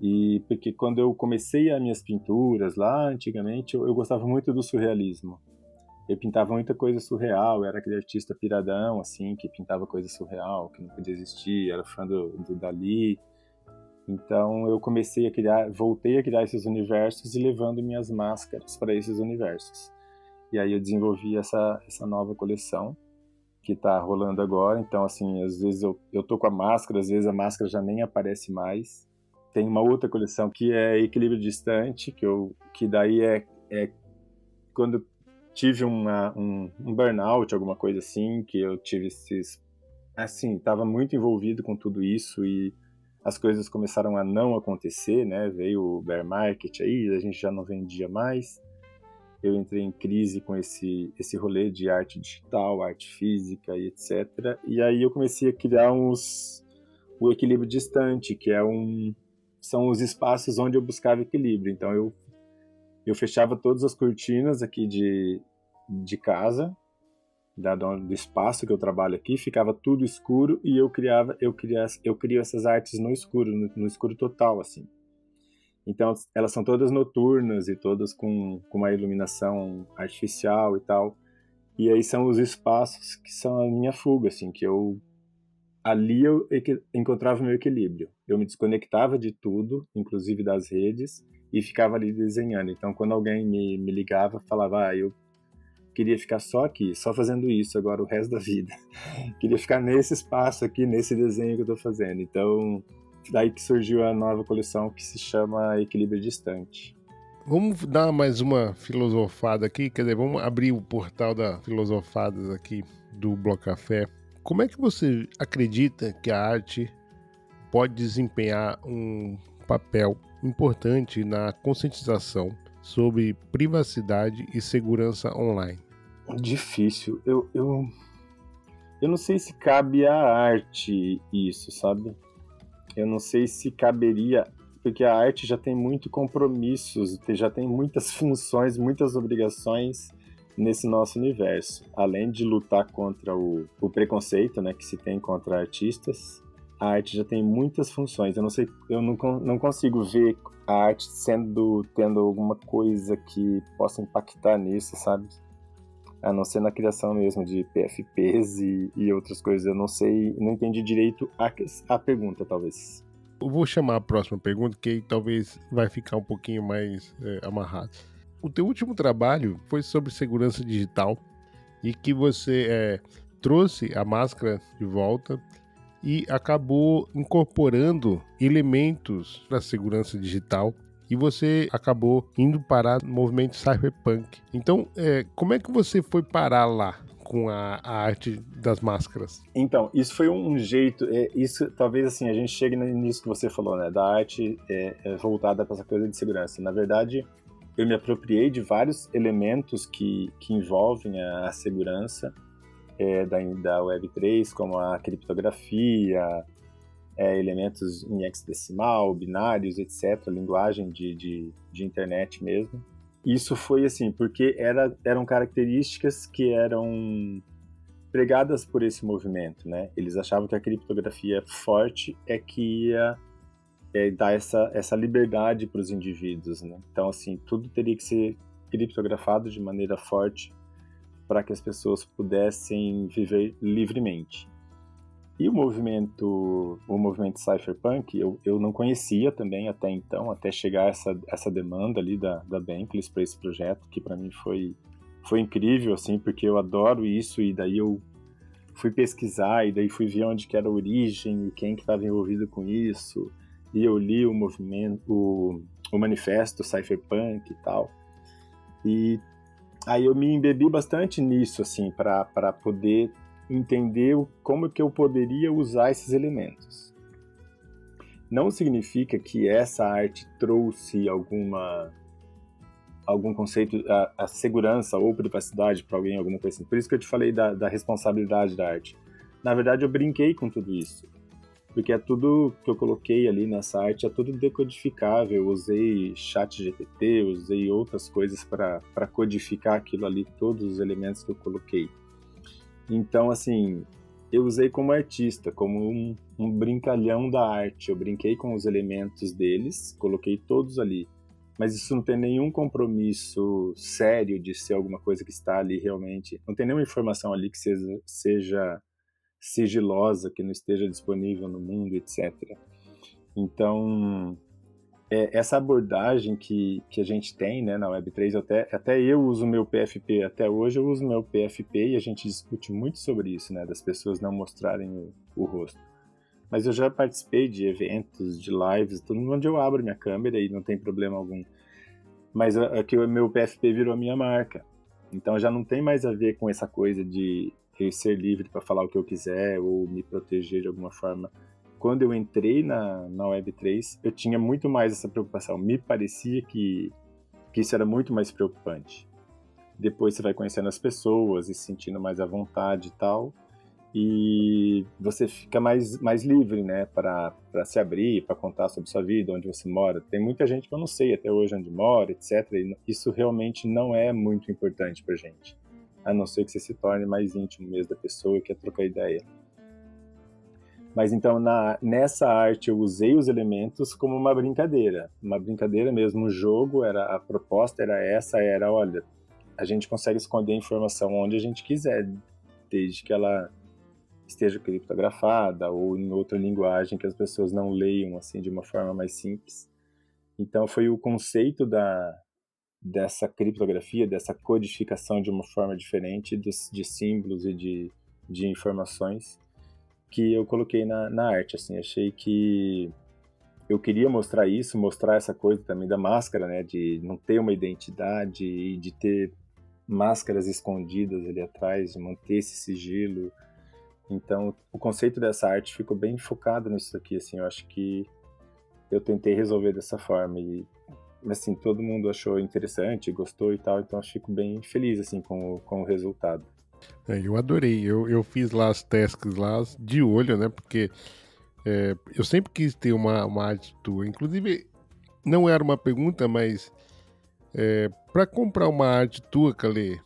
E porque quando eu comecei as minhas pinturas lá antigamente, eu, eu gostava muito do surrealismo. Eu pintava muita coisa surreal, era aquele artista piradão, assim, que pintava coisa surreal, que não podia existir, era fã do, do Dali. Então eu comecei a criar, voltei a criar esses universos e levando minhas máscaras para esses universos. E aí eu desenvolvi essa, essa nova coleção que está rolando agora. Então, assim, às vezes eu, eu tô com a máscara, às vezes a máscara já nem aparece mais. Tem uma outra coleção que é Equilíbrio Distante, que, eu, que daí é, é quando tive uma, um, um burnout, alguma coisa assim, que eu tive esses. Assim, estava muito envolvido com tudo isso e as coisas começaram a não acontecer, né? Veio o bear market aí, a gente já não vendia mais eu entrei em crise com esse, esse rolê de arte digital, arte física e etc. E aí eu comecei a criar uns, o equilíbrio distante, que é um, são os espaços onde eu buscava equilíbrio. Então eu, eu fechava todas as cortinas aqui de, de casa, da, do espaço que eu trabalho aqui, ficava tudo escuro e eu criava, eu criava, eu crio essas artes no escuro, no, no escuro total, assim. Então, elas são todas noturnas e todas com, com uma iluminação artificial e tal. E aí são os espaços que são a minha fuga, assim, que eu ali eu encontrava meu equilíbrio. Eu me desconectava de tudo, inclusive das redes, e ficava ali desenhando. Então, quando alguém me, me ligava, falava, ah, eu queria ficar só aqui, só fazendo isso agora o resto da vida. [LAUGHS] queria ficar nesse espaço aqui, nesse desenho que eu estou fazendo. Então, daí que surgiu a nova coleção que se chama Equilíbrio Distante. Vamos dar mais uma filosofada aqui, quer dizer, vamos abrir o portal da filosofadas aqui do Bloco Café. Como é que você acredita que a arte pode desempenhar um papel importante na conscientização sobre privacidade e segurança online? Difícil. Eu, eu, eu não sei se cabe à arte isso, sabe? Eu não sei se caberia, porque a arte já tem muito compromissos, já tem muitas [LAUGHS] funções, muitas obrigações nesse nosso universo. Além de lutar contra o, o preconceito né, que se tem contra artistas, a arte já tem muitas funções. Eu não sei, eu não, não consigo ver a arte sendo tendo alguma coisa que possa impactar nisso, sabe? A não ser na criação mesmo de PFPs e, e outras coisas. Eu não sei, não entendi direito a, a pergunta, talvez. Eu vou chamar a próxima pergunta, que talvez vai ficar um pouquinho mais é, amarrado. O teu último trabalho foi sobre segurança digital e que você é, trouxe a máscara de volta e acabou incorporando elementos para segurança digital e você acabou indo parar no movimento cyberpunk. Então, é, como é que você foi parar lá? com a, a, arte das máscaras? Então, isso foi um jeito, é, isso talvez assim, a gente chegue nisso que você falou, né, da arte é, é voltada para essa coisa de segurança. Na verdade, eu me apropriei de vários elementos que, que envolvem a, a segurança é, da, da Web3, como a criptografia, é, elementos em hexadecimal, binários, etc., linguagem de, de, de, internet mesmo. Isso foi assim, porque era, eram características que eram pregadas por esse movimento, né? Eles achavam que a criptografia forte é que ia é, dar essa, essa liberdade para os indivíduos, né? Então, assim, tudo teria que ser criptografado de maneira forte para que as pessoas pudessem viver livremente. E o movimento, o movimento cypherpunk, eu, eu não conhecia também até então, até chegar essa, essa demanda ali da, da Bankless para esse projeto, que para mim foi, foi incrível, assim, porque eu adoro isso e daí eu fui pesquisar e daí fui ver onde que era a origem e quem que estava envolvido com isso e eu li o movimento, o, o manifesto cypherpunk e tal. E aí eu me embebi bastante nisso, assim, para poder entender como que eu poderia usar esses elementos. Não significa que essa arte trouxe alguma algum conceito, a, a segurança ou privacidade para alguém, alguma coisa assim. Por isso que eu te falei da, da responsabilidade da arte. Na verdade, eu brinquei com tudo isso porque é tudo que eu coloquei ali nessa arte, é tudo decodificável. Eu usei chat GPT, usei outras coisas para codificar aquilo ali, todos os elementos que eu coloquei. Então, assim, eu usei como artista, como um, um brincalhão da arte. Eu brinquei com os elementos deles, coloquei todos ali. Mas isso não tem nenhum compromisso sério de ser alguma coisa que está ali realmente. Não tem nenhuma informação ali que seja, seja sigilosa que não esteja disponível no mundo, etc. Então, é, essa abordagem que, que a gente tem né, na Web3, até, até eu uso meu PFP, até hoje eu uso meu PFP e a gente discute muito sobre isso, né, das pessoas não mostrarem o, o rosto. Mas eu já participei de eventos, de lives, tudo onde eu abro minha câmera e não tem problema algum. Mas aqui o meu PFP virou a minha marca. Então já não tem mais a ver com essa coisa de ser livre para falar o que eu quiser ou me proteger de alguma forma. Quando eu entrei na, na Web3, eu tinha muito mais essa preocupação. Me parecia que, que isso era muito mais preocupante. Depois você vai conhecendo as pessoas e se sentindo mais à vontade e tal. E você fica mais, mais livre, né, para se abrir, para contar sobre sua vida, onde você mora. Tem muita gente que eu não sei até hoje onde mora, etc. E isso realmente não é muito importante para gente a não ser que você se torne mais íntimo mesmo da pessoa e quer trocar ideia. Mas então na, nessa arte eu usei os elementos como uma brincadeira, uma brincadeira mesmo. O jogo era a proposta era essa, era olha, a gente consegue esconder a informação onde a gente quiser, desde que ela esteja criptografada ou em outra linguagem que as pessoas não leiam assim de uma forma mais simples. Então foi o conceito da dessa criptografia, dessa codificação de uma forma diferente dos, de símbolos e de, de informações que eu coloquei na, na arte, assim, achei que eu queria mostrar isso, mostrar essa coisa também da máscara, né, de não ter uma identidade e de ter máscaras escondidas ali atrás, de manter esse sigilo. Então, o conceito dessa arte ficou bem focado nisso aqui, assim, eu acho que eu tentei resolver dessa forma e assim, todo mundo achou interessante, gostou e tal, então eu fico bem feliz assim com o, com o resultado. É, eu adorei. Eu, eu fiz lá as tasks lá de olho, né? Porque é, eu sempre quis ter uma, uma arte tua. Inclusive, não era uma pergunta, mas é, para comprar uma arte tua, Calê,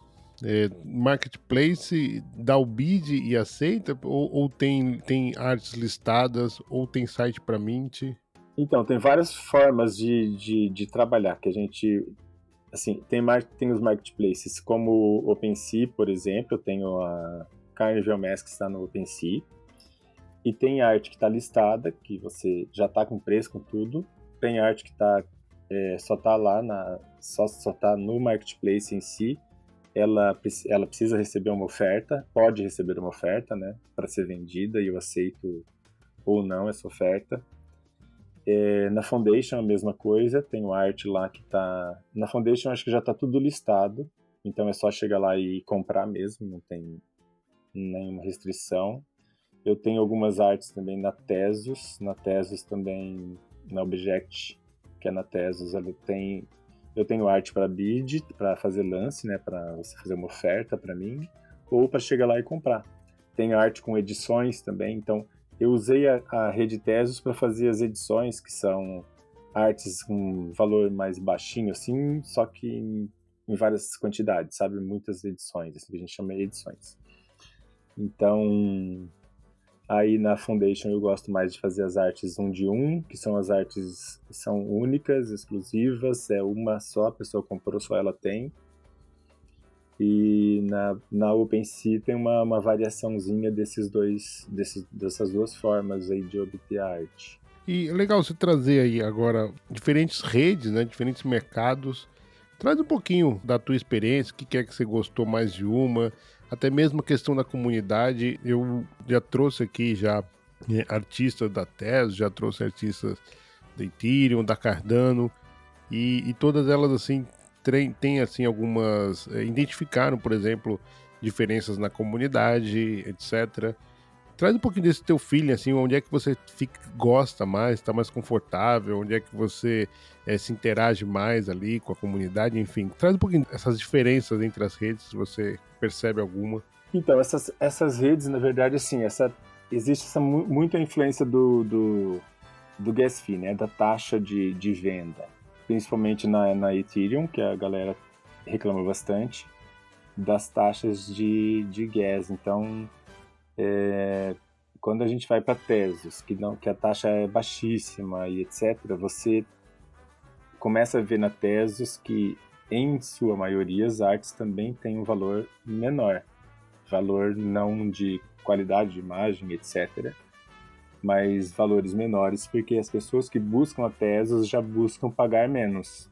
é, marketplace dá o bid e aceita? Ou, ou, tem, tem artes listadas? Ou tem site para mint? Então, tem várias formas de, de, de trabalhar que a gente assim, tem, tem os marketplaces como o OpenSea, por exemplo, eu tenho a Carnival Mask que está no OpenSea, e tem arte que está listada, que você já está com preço, com tudo, tem arte que tá, é, só está lá, na, só, só tá no marketplace em si, ela, ela precisa receber uma oferta, pode receber uma oferta, né, para ser vendida, e eu aceito ou não essa oferta. É, na Foundation a mesma coisa, tem o arte lá que tá. Na Foundation acho que já tá tudo listado, então é só chegar lá e comprar mesmo, não tem nenhuma restrição. Eu tenho algumas artes também na Tesos, na Tesos também, na Object, que é na Tesos, tem. Eu tenho arte para bid, para fazer lance, né, para você fazer uma oferta para mim, ou para chegar lá e comprar. Tem arte com edições também, então eu usei a, a rede Tesos para fazer as edições, que são artes com valor mais baixinho, assim, só que em, em várias quantidades, sabe? Muitas edições, assim, que a gente chama de edições. Então, aí na Foundation eu gosto mais de fazer as artes um de um, que são as artes que são únicas, exclusivas, é uma só, a pessoa comprou, só ela tem. E na, na OpenSea tem uma, uma variaçãozinha desses dois, desses, dessas duas formas aí de obter arte. E é legal você trazer aí agora diferentes redes, né, diferentes mercados. Traz um pouquinho da tua experiência, o que é que você gostou mais de uma, até mesmo a questão da comunidade. Eu já trouxe aqui já é, artistas da Tesla, já trouxe artistas da Ethereum, da Cardano, e, e todas elas assim tem, tem assim algumas. É, identificaram, por exemplo, diferenças na comunidade, etc. Traz um pouquinho desse teu feeling, assim, onde é que você fica, gosta mais, está mais confortável, onde é que você é, se interage mais ali com a comunidade, enfim. Traz um pouquinho dessas diferenças entre as redes, se você percebe alguma. Então, essas, essas redes, na verdade, assim, essa, existe essa, muita influência do, do, do gas fee, né, da taxa de, de venda principalmente na, na Ethereum, que a galera reclama bastante, das taxas de, de gas. Então, é, quando a gente vai para Tesos, que, não, que a taxa é baixíssima e etc., você começa a ver na Tesos que, em sua maioria, as artes também têm um valor menor. Valor não de qualidade de imagem, etc., mas valores menores, porque as pessoas que buscam a Tesos já buscam pagar menos.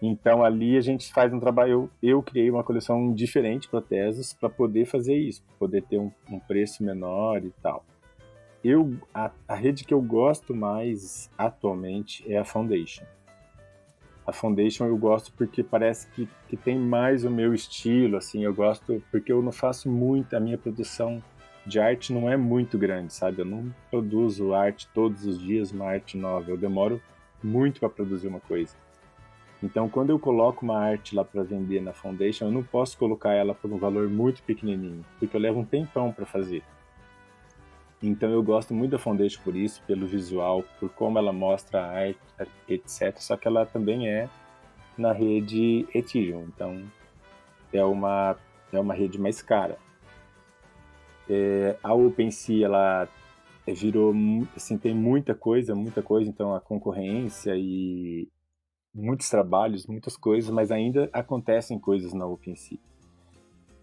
Então ali a gente faz um trabalho. Eu, eu criei uma coleção diferente para Tesos para poder fazer isso, poder ter um, um, preço menor e tal. Eu a, a rede que eu gosto mais atualmente é a Foundation. A Foundation eu gosto porque parece que, que tem mais o meu estilo, assim, eu gosto porque eu não faço muito a minha produção de arte não é muito grande, sabe? Eu não produzo arte todos os dias, uma arte nova. Eu demoro muito para produzir uma coisa. Então, quando eu coloco uma arte lá para vender na Foundation, eu não posso colocar ela por um valor muito pequenininho, porque eu levo um tempão para fazer. Então, eu gosto muito da Foundation por isso, pelo visual, por como ela mostra a arte, etc. Só que ela também é na rede Ethereum. Então, é uma, é uma rede mais cara. É, a OpenSea, ela virou, assim, tem muita coisa, muita coisa, então a concorrência e muitos trabalhos, muitas coisas, mas ainda acontecem coisas na OpenSea.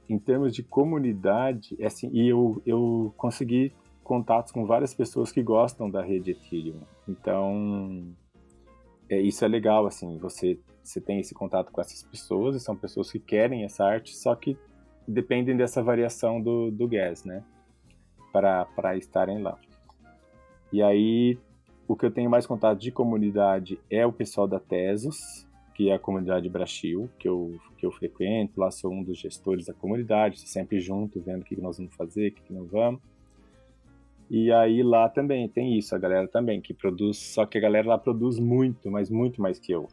Em termos de comunidade, é assim, e eu, eu consegui contatos com várias pessoas que gostam da rede Ethereum. Então, é, isso é legal, assim, você, você tem esse contato com essas pessoas, e são pessoas que querem essa arte, só que dependem dessa variação do, do gas, né? Para estarem lá. E aí, o que eu tenho mais contato de comunidade é o pessoal da Tesos, que é a comunidade Brasil, que eu, que eu frequento. Lá sou um dos gestores da comunidade, sempre junto, vendo o que nós vamos fazer, o que não vamos. E aí lá também tem isso, a galera também que produz, só que a galera lá produz muito, mas muito mais que eu.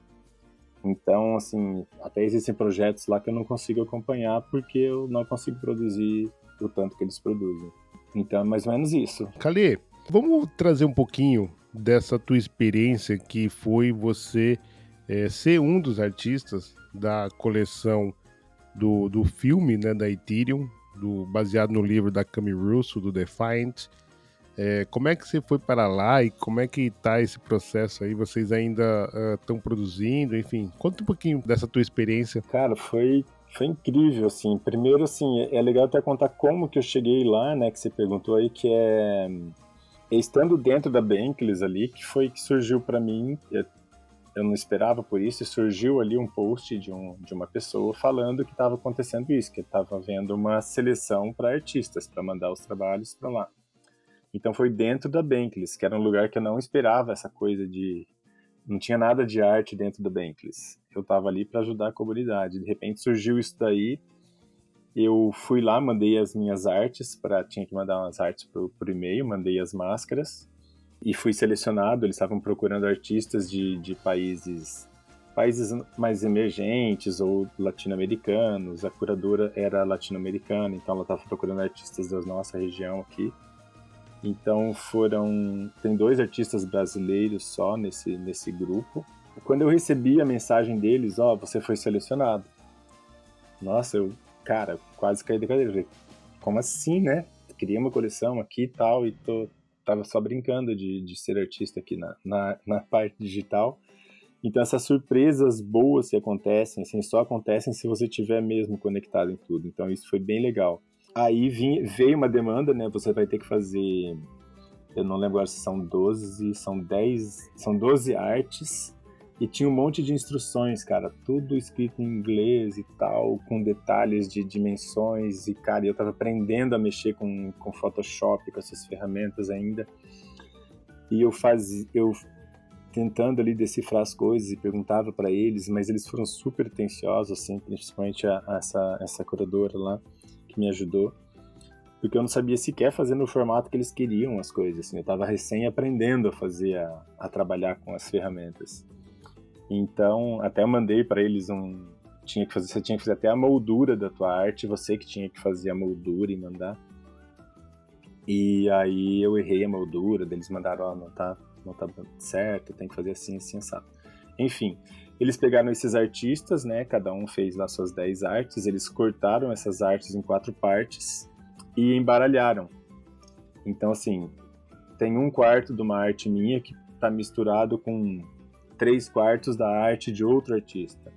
Então, assim, até existem projetos lá que eu não consigo acompanhar porque eu não consigo produzir o tanto que eles produzem. Então, é mais ou menos isso. Cali, vamos trazer um pouquinho dessa tua experiência que foi você é, ser um dos artistas da coleção do, do filme, né, da Ethereum, do, baseado no livro da Cami Russo, do Defiant. É, como é que você foi para lá e como é que está esse processo aí? Vocês ainda estão uh, produzindo, enfim, conta um pouquinho dessa tua experiência. Cara, foi foi incrível, assim. Primeiro, assim, é legal até contar como que eu cheguei lá, né, que você perguntou aí, que é, é estando dentro da Bankless ali, que foi que surgiu para mim, eu não esperava por isso, e surgiu ali um post de, um, de uma pessoa falando que estava acontecendo isso, que estava havendo uma seleção para artistas, para mandar os trabalhos para lá. Então foi dentro da Bankless, que era um lugar que eu não esperava essa coisa de. Não tinha nada de arte dentro da Bankless. Eu estava ali para ajudar a comunidade. De repente surgiu isso daí. Eu fui lá, mandei as minhas artes, para tinha que mandar umas artes por, por e-mail, mandei as máscaras e fui selecionado. Eles estavam procurando artistas de, de países países mais emergentes ou latino-americanos. A curadora era latino-americana, então ela estava procurando artistas da nossa região aqui. Então foram tem dois artistas brasileiros só nesse nesse grupo. Quando eu recebi a mensagem deles, ó, oh, você foi selecionado. Nossa, eu, cara, quase caí da cadeira. Como assim, né? Queria uma coleção aqui e tal, e tô, tava só brincando de, de ser artista aqui na, na, na parte digital. Então essas surpresas boas que acontecem, assim, só acontecem se você tiver mesmo conectado em tudo. Então isso foi bem legal. Aí veio uma demanda, né? Você vai ter que fazer. Eu não lembro agora se são 12, são 10, são 12 artes. E tinha um monte de instruções, cara, tudo escrito em inglês e tal, com detalhes de dimensões. E, cara, eu tava aprendendo a mexer com, com Photoshop, com essas ferramentas ainda. E eu fazia, eu tentando ali decifrar as coisas e perguntava para eles, mas eles foram super atenciosos, assim, principalmente a, a essa, essa curadora lá que me ajudou, porque eu não sabia sequer fazer no formato que eles queriam as coisas. Assim, eu estava recém aprendendo a fazer, a, a, trabalhar com as ferramentas. Então, até mandei para eles um. Tinha que fazer, você tinha que fazer até a moldura da tua arte, você que tinha que fazer a moldura e mandar. E aí eu errei a moldura, eles mandaram, ó, oh, não tá, não tá certo, tem que fazer assim, assim, assado. Enfim, eles pegaram esses artistas, né? Cada um fez lá suas 10 artes, eles cortaram essas artes em quatro partes e embaralharam. Então, assim, tem um quarto de uma arte minha que está misturado com três quartos da arte de outro artista.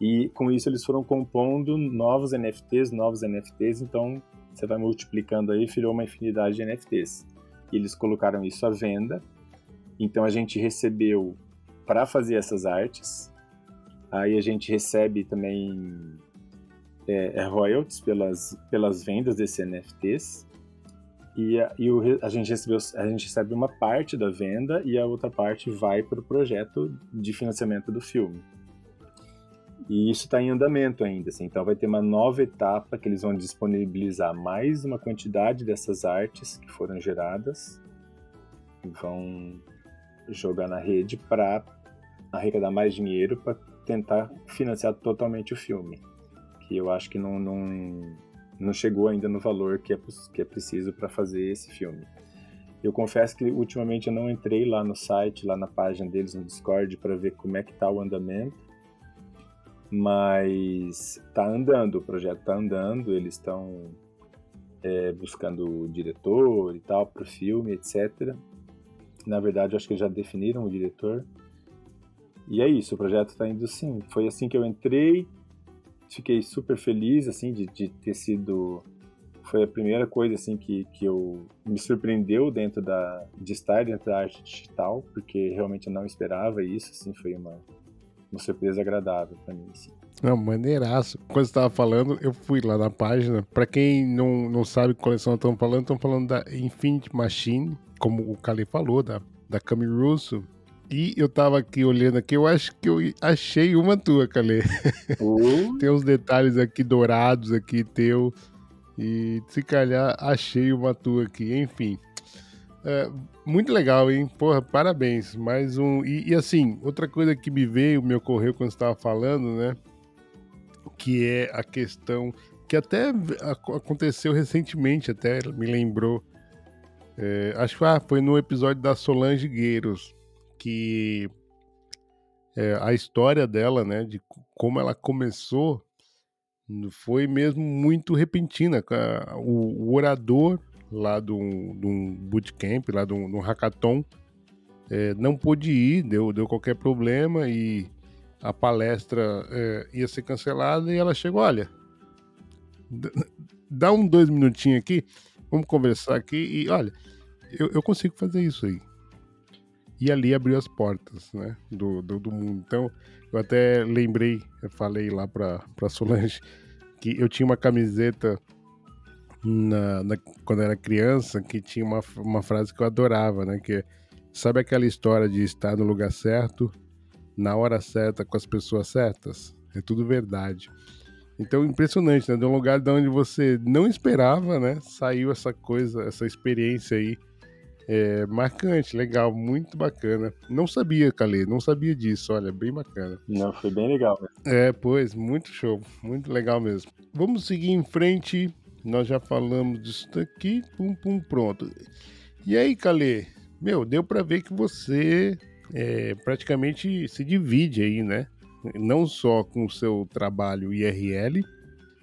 E com isso eles foram compondo novos NFTs, novos NFTs, então você vai multiplicando aí, virou uma infinidade de NFTs. E eles colocaram isso à venda. Então a gente recebeu para fazer essas artes Aí a gente recebe também é, é royalties pelas, pelas vendas desses NFTs. E, a, e o, a, gente recebeu, a gente recebe uma parte da venda e a outra parte vai para o projeto de financiamento do filme. E isso está em andamento ainda, assim, então vai ter uma nova etapa que eles vão disponibilizar mais uma quantidade dessas artes que foram geradas vão jogar na rede para arrecadar mais dinheiro para tentar financiar totalmente o filme, que eu acho que não, não, não chegou ainda no valor que é, que é preciso para fazer esse filme. Eu confesso que ultimamente eu não entrei lá no site, lá na página deles no Discord para ver como é que tá o andamento, Mas tá andando, o projeto tá andando, eles estão é, buscando o diretor e tal para o filme, etc. Na verdade, acho que já definiram o diretor. E é isso, o projeto está indo sim. Foi assim que eu entrei, fiquei super feliz assim de, de ter sido foi a primeira coisa assim que, que eu me surpreendeu dentro da de estar dentro da arte digital porque realmente eu não esperava isso assim foi uma uma surpresa agradável para mim assim. Não, maneiraço. Quando você estava falando, eu fui lá na página. Para quem não, não sabe qual coleção estão falando, estão falando da Infinite Machine, como o Kali falou, da, da Cami Russo. E eu tava aqui olhando aqui, eu acho que eu achei uma tua, Kale. Uh. [LAUGHS] Tem uns detalhes aqui dourados aqui teu. E se calhar achei uma tua aqui, enfim. É, muito legal, hein? Porra, parabéns. Mais um. E, e, assim, outra coisa que me veio, me ocorreu quando você estava falando, né? Que é a questão que até aconteceu recentemente, até me lembrou. É, acho que ah, foi no episódio da Solange Gueiros, que é, a história dela, né, de como ela começou foi mesmo muito repentina. O, o orador lá de um bootcamp, lá de um hackathon, é, não pôde ir, deu, deu qualquer problema e a palestra é, ia ser cancelada e ela chegou, olha, dá um dois minutinhos aqui, vamos conversar aqui e olha, eu, eu consigo fazer isso aí. E ali abriu as portas, né, do, do, do mundo. Então, eu até lembrei, eu falei lá para Solange que eu tinha uma camiseta na, na, quando era criança que tinha uma, uma frase que eu adorava, né? Que sabe aquela história de estar no lugar certo, na hora certa, com as pessoas certas? É tudo verdade. Então, impressionante, né? De um lugar de onde você não esperava, né? Saiu essa coisa, essa experiência aí é, marcante, legal, muito bacana. Não sabia, Calê, não sabia disso, olha, bem bacana. Não, foi bem legal. É, pois, muito show, muito legal mesmo. Vamos seguir em frente, nós já falamos disso daqui, pum, pum, pronto. E aí, Calê, meu, deu para ver que você é, praticamente se divide aí, né? Não só com o seu trabalho IRL,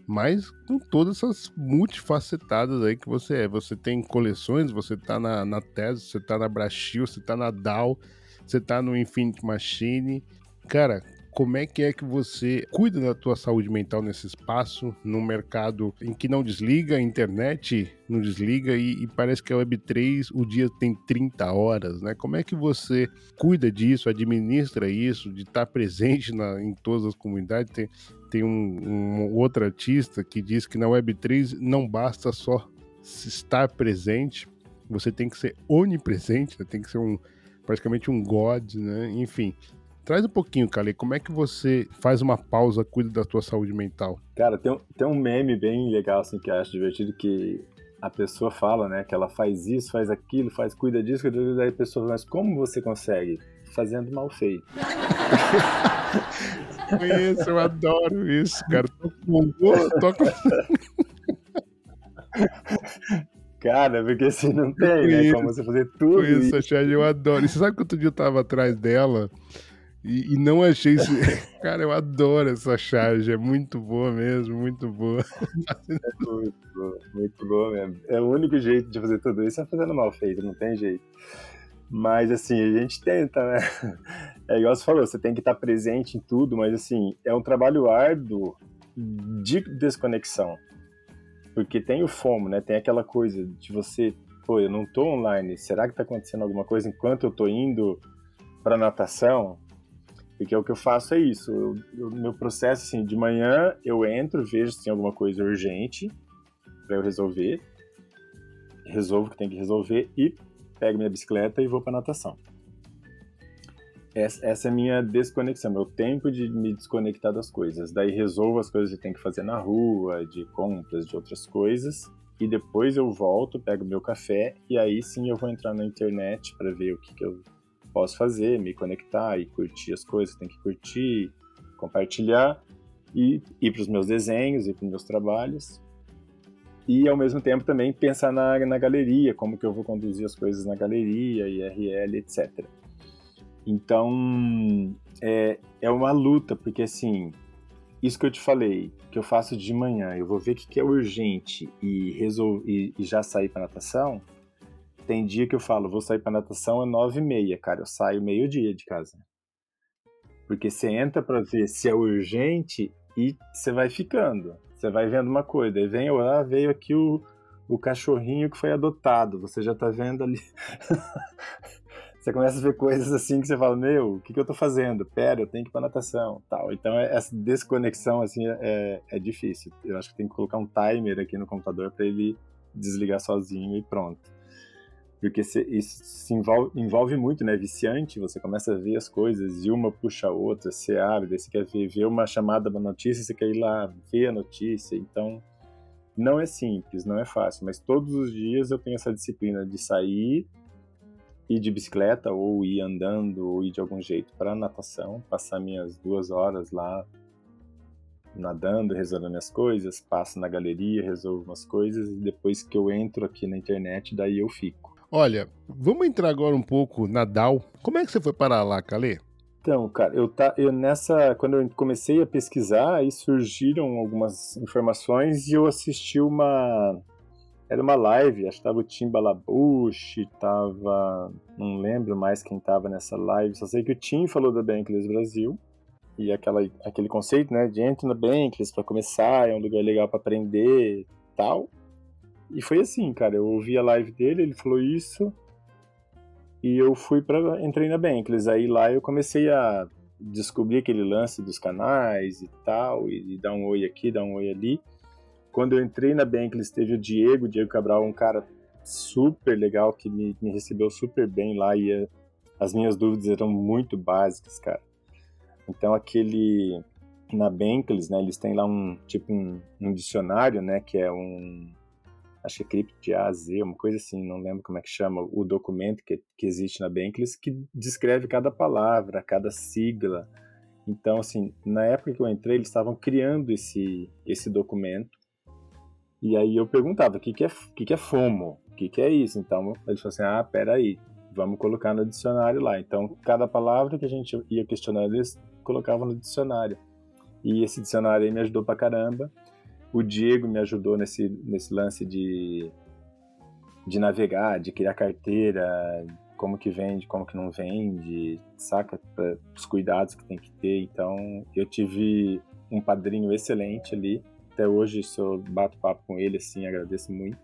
mas com todas essas multifacetadas aí que você é. Você tem coleções, você tá na, na TES, você tá na Brachil, você tá na DAO, você tá no Infinite Machine. Cara, como é que é que você cuida da tua saúde mental nesse espaço, num mercado em que não desliga, a internet não desliga e, e, parece que a Web3 o dia tem 30 horas, né? Como é que você cuida disso, administra isso, de estar presente na, em todas as comunidades? Tem, tem um, um outro artista que diz que na Web3 não basta só estar presente, você tem que ser onipresente, né? tem que ser um praticamente um god, né? Enfim, Traz um pouquinho, Kali, como é que você faz uma pausa, cuida da tua saúde mental? Cara, tem um, tem um meme bem legal, assim, que eu acho divertido, que a pessoa fala, né, que ela faz isso, faz aquilo, faz, cuida disso, cuida disso, daí a pessoa mas como você consegue? Fazendo mal feito. Conheço, eu adoro isso, cara. Tô com... Tô com... Cara, porque assim não tem, né? Como você fazer tudo. Conheço, isso. eu adoro. E você sabe que outro dia eu tava atrás dela e, e, não achei isso. [LAUGHS] Cara, eu adoro essa charge, é muito boa mesmo, muito boa. É muito boa, muito boa mesmo. É o único jeito de fazer tudo isso é fazendo mal feito, não tem jeito. Mas assim, a gente tenta, né? [LAUGHS] É igual você falou, você tem que estar presente em tudo, mas assim, é um trabalho árduo de desconexão. Porque tem o FOMO, né? Tem aquela coisa de você, pô, eu não tô online, será que tá acontecendo alguma coisa enquanto eu tô indo para natação? Porque o que eu faço é isso. Eu, meu processo, assim, de manhã eu entro, vejo se tem alguma coisa urgente para eu resolver. Resolvo o que tem que resolver e pego minha bicicleta e vou para natação. Essa, essa, é a minha desconexão, meu tempo de me desconectar das coisas. Daí resolvo as coisas que tem que fazer na rua, de compras, de outras coisas. E depois eu volto, pego meu café e aí sim eu vou entrar na internet para ver o que, que eu posso fazer, me conectar e curtir as coisas, tem que curtir, compartilhar e ir para os meus desenhos e para os meus trabalhos. E ao mesmo tempo também pensar na, na galeria, como que eu vou conduzir as coisas na galeria, IRL, etc. Então é, é uma luta, porque assim, isso que eu te falei, que eu faço de manhã, eu vou ver o que, que é urgente e, resol... e, e já sair para natação, tem dia que eu falo, vou sair para natação é nove e meia, cara, eu saio meio-dia de casa. Porque você entra para ver se é urgente e você vai ficando. Você vai vendo uma coisa, aí vem, ah, veio aqui o, o cachorrinho que foi adotado, você já tá vendo ali. [LAUGHS] você começa a ver coisas assim que você fala, meu, o que, que eu tô fazendo? Pera, eu tenho que ir pra natação, tal. Então é, essa desconexão, assim, é, é difícil. Eu acho que tem que colocar um timer aqui no computador para ele desligar sozinho e pronto porque isso se envolve, envolve, muito, né? Viciante, você começa a ver as coisas e uma puxa a outra, você abre, daí você quer ver, ver uma chamada, uma notícia, você quer ir lá ver a notícia. Então, não é simples, não é fácil, mas todos os dias eu tenho essa disciplina de sair, ir de bicicleta, ou ir andando, ou ir de algum jeito para natação, passar minhas duas horas lá nadando, resolvendo minhas coisas, passo na galeria, resolvo umas coisas, e depois que eu entro aqui na internet, daí eu fico. Olha, vamos entrar agora um pouco na DAO. Como é que você foi parar lá, Calê? Então, cara, eu, tá, eu nessa. Quando eu comecei a pesquisar, aí surgiram algumas informações e eu assisti uma. Era uma live, acho que tava o Tim Balabush, tava. Não lembro mais quem tava nessa live, só sei que o Tim falou da Bankless Brasil. E aquela, aquele conceito, né, de entre na Bankless para começar, é um lugar legal para aprender tal. E foi assim, cara, eu ouvi a live dele, ele falou isso, e eu fui para entrei na Bankless. Aí lá eu comecei a descobrir aquele lance dos canais e tal, e, e dar um oi aqui, dar um oi ali. Quando eu entrei na Bankless, teve o Diego, o Diego Cabral, um cara super legal que me, me recebeu super bem lá e a, as minhas dúvidas eram muito básicas, cara. Então aquele na Bankless, né, eles têm lá um tipo um, um dicionário, né, que é um acho que é cripto de A a Z, uma coisa assim, não lembro como é que chama, o documento que, que existe na Bankless, que descreve cada palavra, cada sigla. Então, assim, na época que eu entrei, eles estavam criando esse, esse documento, e aí eu perguntava, o que, que, é, que, que é FOMO? O que, que é isso? Então, eles falaram assim, ah, peraí, vamos colocar no dicionário lá. Então, cada palavra que a gente ia questionando, eles colocavam no dicionário. E esse dicionário aí me ajudou pra caramba. O Diego me ajudou nesse, nesse lance de, de navegar, de criar carteira, como que vende, como que não vende, saca? Pra, os cuidados que tem que ter. Então, eu tive um padrinho excelente ali. Até hoje, se eu bato papo com ele, assim, agradeço muito.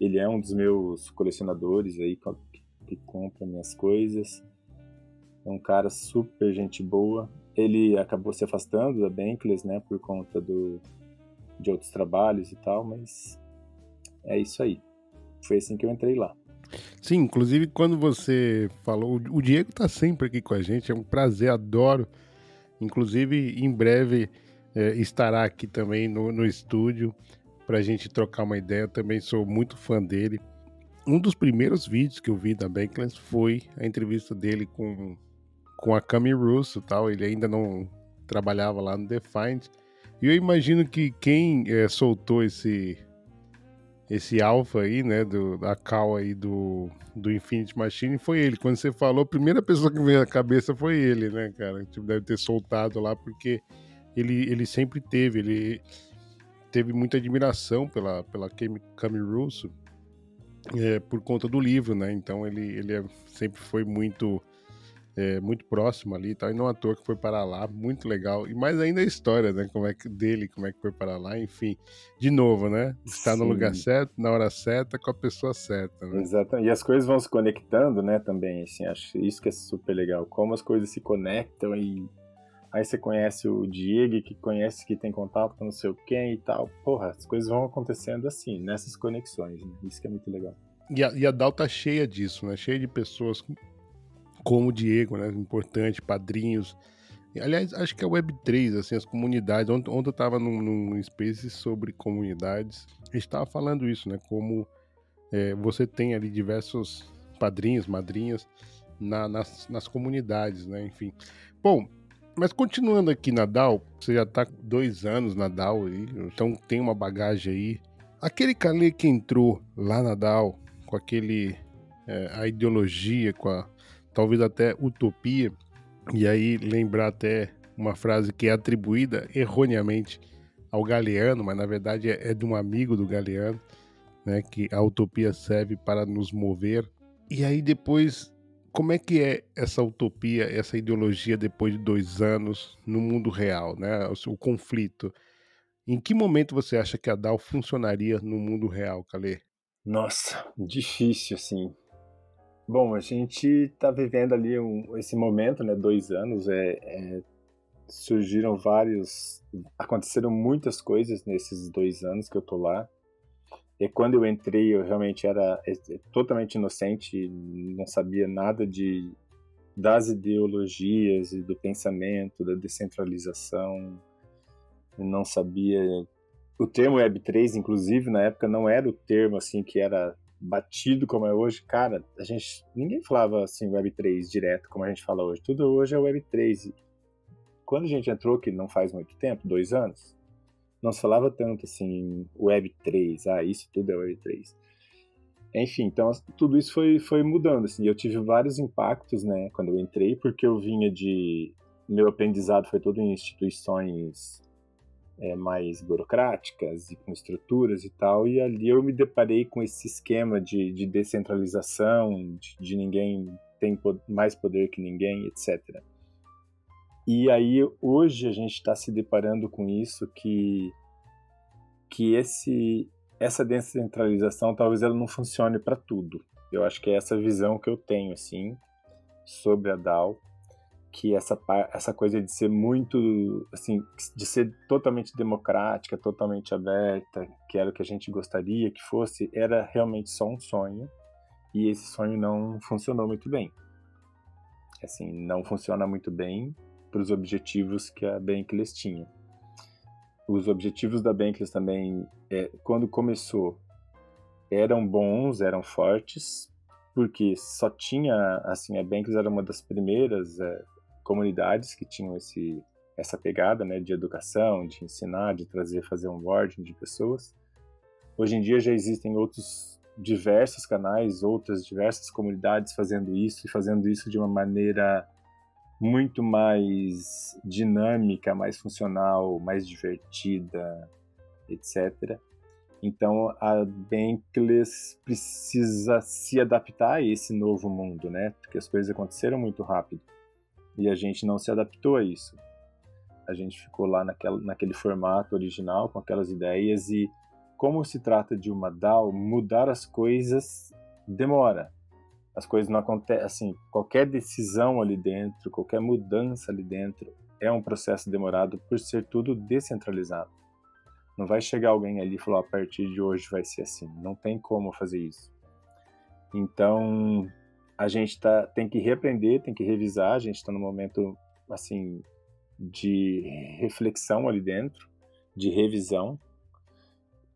Ele é um dos meus colecionadores aí que, que compra minhas coisas. É um cara super gente boa. Ele acabou se afastando da Bankless, né, por conta do, de outros trabalhos e tal, mas é isso aí. Foi assim que eu entrei lá. Sim, inclusive quando você falou, o Diego tá sempre aqui com a gente, é um prazer, adoro. Inclusive, em breve é, estará aqui também no, no estúdio para a gente trocar uma ideia. Eu também sou muito fã dele. Um dos primeiros vídeos que eu vi da Bankless foi a entrevista dele com, com a Cami Russo tal. Ele ainda não trabalhava lá no Defiant. E eu imagino que quem é, soltou esse esse alfa aí, né, do, da cal aí do, do Infinite Machine foi ele. Quando você falou, a primeira pessoa que veio na cabeça foi ele, né, cara? Tipo, deve ter soltado lá porque ele, ele sempre teve, ele teve muita admiração pela, pela Cami Russo é, por conta do livro, né? Então ele, ele é, sempre foi muito é, muito próximo ali e tal, e não à toa que foi para lá, muito legal. E mais ainda a história, né? Como é que dele, como é que foi para lá, enfim. De novo, né? Está no lugar certo, na hora certa, com a pessoa certa. Né? Exatamente. E as coisas vão se conectando, né, também, assim, acho isso que é super legal. Como as coisas se conectam e aí você conhece o Diego, que conhece que tem contato com não sei quem e tal. Porra, as coisas vão acontecendo assim, nessas conexões, né? Isso que é muito legal. E a, e a DAO tá cheia disso, né? Cheia de pessoas como o Diego, né? Importante, padrinhos. Aliás, acho que é Web3, assim, as comunidades. Ontem, ontem eu estava num, num Space sobre comunidades. A gente estava falando isso, né? Como é, você tem ali diversos padrinhos, madrinhas na, nas, nas comunidades, né? Enfim. Bom, mas continuando aqui na DAO, você já está dois anos na DAO então tem uma bagagem aí. Aquele Calê que entrou lá na DAO com aquele é, a ideologia, com a talvez até utopia, e aí lembrar até uma frase que é atribuída erroneamente ao Galeano, mas na verdade é, é de um amigo do Galeano, né, que a utopia serve para nos mover. E aí depois, como é que é essa utopia, essa ideologia depois de dois anos no mundo real, né, o, o conflito? Em que momento você acha que a DAO funcionaria no mundo real, Calê? Nossa, difícil, assim. Bom, a gente está vivendo ali um, esse momento, né? Dois anos, é, é, surgiram vários, aconteceram muitas coisas nesses dois anos que eu tô lá. E quando eu entrei, eu realmente era é, é, totalmente inocente, não sabia nada de das ideologias e do pensamento, da descentralização, não sabia. O termo Web3, inclusive, na época não era o termo assim que era batido como é hoje. Cara, a gente ninguém falava assim Web3 direto como a gente fala hoje. Tudo hoje é Web3. Quando a gente entrou, que não faz muito tempo, dois anos, não se falava tanto assim Web3. Ah, isso tudo é Web3. Enfim, então tudo isso foi, foi mudando. Assim, eu tive vários impactos, né, quando eu entrei, porque eu vinha de meu aprendizado foi todo em instituições é, mais burocráticas e com estruturas e tal, e ali eu me deparei com esse esquema de, de descentralização, de, de ninguém tem mais poder que ninguém, etc. E aí hoje a gente está se deparando com isso que que esse essa descentralização talvez ela não funcione para tudo. Eu acho que é essa visão que eu tenho assim sobre a DAO que essa, essa coisa de ser muito, assim, de ser totalmente democrática, totalmente aberta, que era o que a gente gostaria que fosse, era realmente só um sonho e esse sonho não funcionou muito bem. Assim, não funciona muito bem para os objetivos que a Bankless tinha. Os objetivos da Bankless também, é, quando começou, eram bons, eram fortes, porque só tinha, assim, a Bankless era uma das primeiras é, comunidades que tinham esse, essa pegada né, de educação, de ensinar, de trazer, fazer um onboarding de pessoas. Hoje em dia já existem outros diversos canais, outras diversas comunidades fazendo isso e fazendo isso de uma maneira muito mais dinâmica, mais funcional, mais divertida, etc. Então a Bankless precisa se adaptar a esse novo mundo, né? Porque as coisas aconteceram muito rápido. E a gente não se adaptou a isso. A gente ficou lá naquela, naquele formato original, com aquelas ideias, e como se trata de uma DAO, mudar as coisas demora. As coisas não acontecem, assim, qualquer decisão ali dentro, qualquer mudança ali dentro, é um processo demorado por ser tudo descentralizado. Não vai chegar alguém ali e falar, a partir de hoje vai ser assim. Não tem como fazer isso. Então, a gente tá, tem que reaprender, tem que revisar, a gente está no momento assim de reflexão ali dentro, de revisão,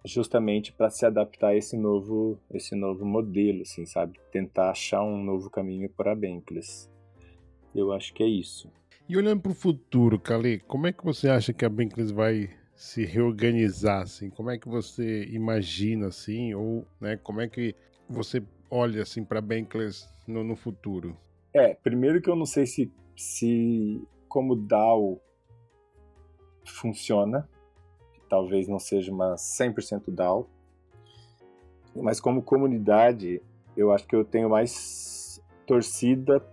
justamente para se adaptar a esse novo, esse novo modelo, assim, sabe? Tentar achar um novo caminho para a Bankless. Eu acho que é isso. E olhando para o futuro, Kali, como é que você acha que a Bankless vai se reorganizar, assim? Como é que você imagina, assim? Ou, né, como é que você olha, assim, para Bankless no, no futuro? É, primeiro que eu não sei se, se como DAO funciona, talvez não seja uma 100% DAO, mas como comunidade, eu acho que eu tenho mais torcida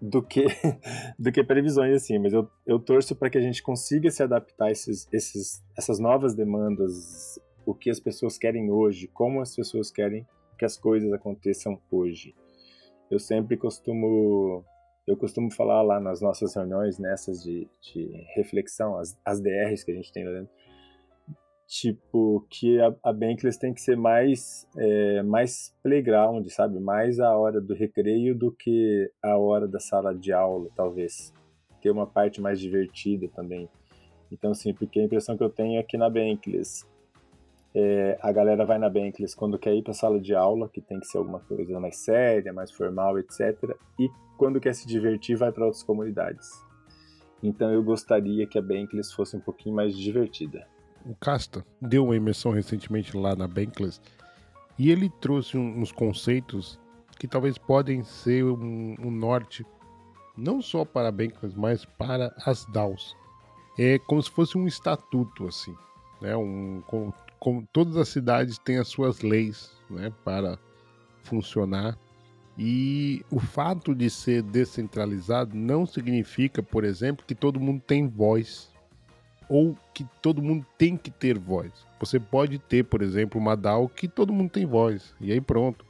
do que [LAUGHS] do que previsões assim, mas eu, eu torço para que a gente consiga se adaptar a esses, esses, essas novas demandas, o que as pessoas querem hoje, como as pessoas querem que as coisas aconteçam hoje. Eu sempre costumo eu costumo falar lá nas nossas reuniões nessas de, de reflexão as, as DRs que a gente tem lá dentro tipo que a, a Bankless tem que ser mais é, mais playground sabe? Mais a hora do recreio do que a hora da sala de aula talvez. Ter uma parte mais divertida também. Então sim porque a impressão que eu tenho é que na Bankless é, a galera vai na Bankless quando quer ir para a sala de aula, que tem que ser alguma coisa mais séria, mais formal, etc. E quando quer se divertir, vai para outras comunidades. Então eu gostaria que a Bankless fosse um pouquinho mais divertida. O Casta deu uma imersão recentemente lá na Bankless e ele trouxe uns conceitos que talvez podem ser um, um norte não só para a Bankless, mas para as DAOs. É como se fosse um estatuto, assim, né? Um, com, com, todas as cidades têm as suas leis, né, para funcionar. E o fato de ser descentralizado não significa, por exemplo, que todo mundo tem voz ou que todo mundo tem que ter voz. Você pode ter, por exemplo, uma DAO que todo mundo tem voz, e aí pronto.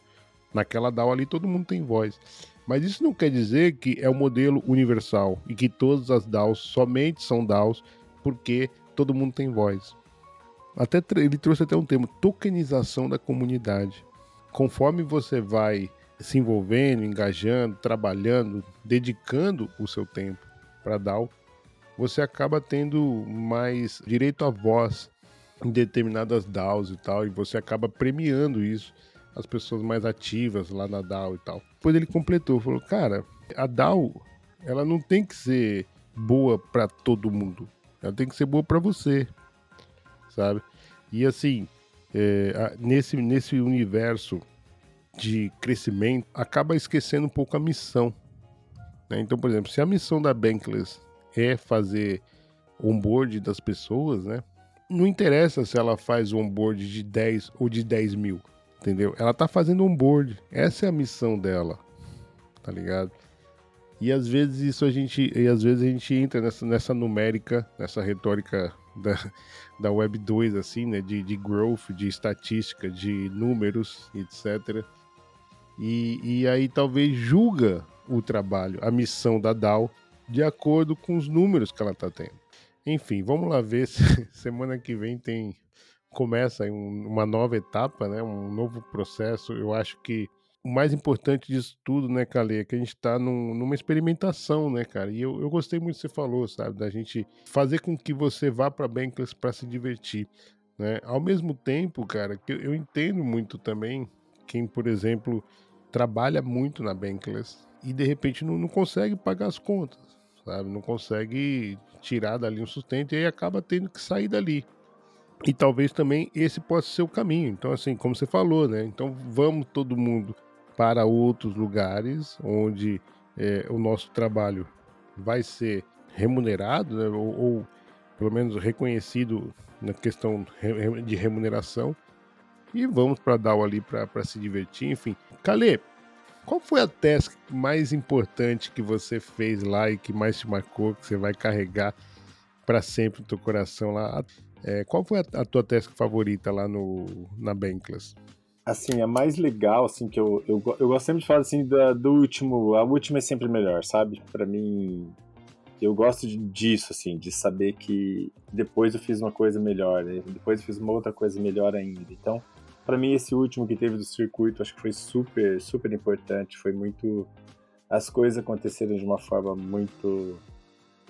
Naquela DAO ali todo mundo tem voz. Mas isso não quer dizer que é um modelo universal e que todas as DAOs somente são DAOs porque todo mundo tem voz. Até ele trouxe até um termo, tokenização da comunidade. Conforme você vai se envolvendo, engajando, trabalhando, dedicando o seu tempo para DAO, você acaba tendo mais direito à voz em determinadas DAOs e tal, e você acaba premiando isso as pessoas mais ativas lá na DAO e tal. Depois ele completou, falou: "Cara, a DAO, ela não tem que ser boa para todo mundo. Ela tem que ser boa para você." Sabe? E assim, é, nesse, nesse universo de crescimento, acaba esquecendo um pouco a missão. Né? Então, por exemplo, se a missão da Bankless é fazer onboard das pessoas, né? Não interessa se ela faz onboard de 10 ou de 10 mil entendeu? Ela tá fazendo um board, essa é a missão dela, tá ligado? E às vezes isso a gente, e às vezes a gente entra nessa, nessa numérica, nessa retórica da, da Web 2, assim, né, de, de growth, de estatística, de números, etc. E, e aí talvez julga o trabalho, a missão da DAO, de acordo com os números que ela tá tendo. Enfim, vamos lá ver se [LAUGHS] semana que vem tem começa uma nova etapa, né, um novo processo. Eu acho que o mais importante disso tudo, né, Cale, é que a gente está num, numa experimentação, né, cara? E eu, eu gostei muito do que você falou, sabe? Da gente fazer com que você vá para Bankless para se divertir, né? Ao mesmo tempo, cara, que eu entendo muito também quem, por exemplo, trabalha muito na Bankless e de repente não, não consegue pagar as contas, sabe? Não consegue tirar dali um sustento e aí acaba tendo que sair dali. E talvez também esse possa ser o caminho. Então, assim, como você falou, né? Então vamos todo mundo para outros lugares onde é, o nosso trabalho vai ser remunerado, né? ou, ou pelo menos reconhecido na questão de remuneração. E vamos para DAO ali para se divertir, enfim. Calê, qual foi a task mais importante que você fez lá e que mais te marcou, que você vai carregar para sempre no teu coração lá? É, qual foi a, a, tua task favorita lá no, na Bankless? Assim, a mais legal, assim, que eu, eu, eu gosto sempre de falar, assim, da, do último, a última é sempre melhor, sabe? Para mim, eu gosto disso, assim, de saber que depois eu fiz uma coisa melhor, né? depois eu fiz uma outra coisa melhor ainda. Então, para mim, esse último que teve do circuito, acho que foi super, super importante, foi muito... As coisas aconteceram de uma forma muito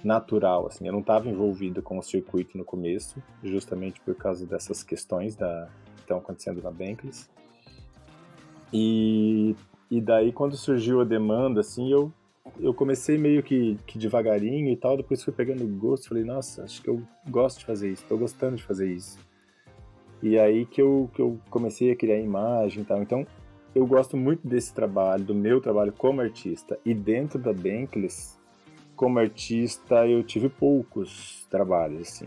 natural, assim. Eu não estava envolvido com o circuito no começo, justamente por causa dessas questões da que estão acontecendo na Bankless. E, e daí quando surgiu a demanda, assim, eu eu comecei meio que, que devagarinho e tal, depois fui pegando gosto, falei, nossa, acho que eu gosto de fazer isso, estou gostando de fazer isso. E aí que eu, que eu comecei a criar imagem e tal. Então, eu gosto muito desse trabalho, do meu trabalho como artista. E dentro da Bankless, como artista eu tive poucos trabalhos assim.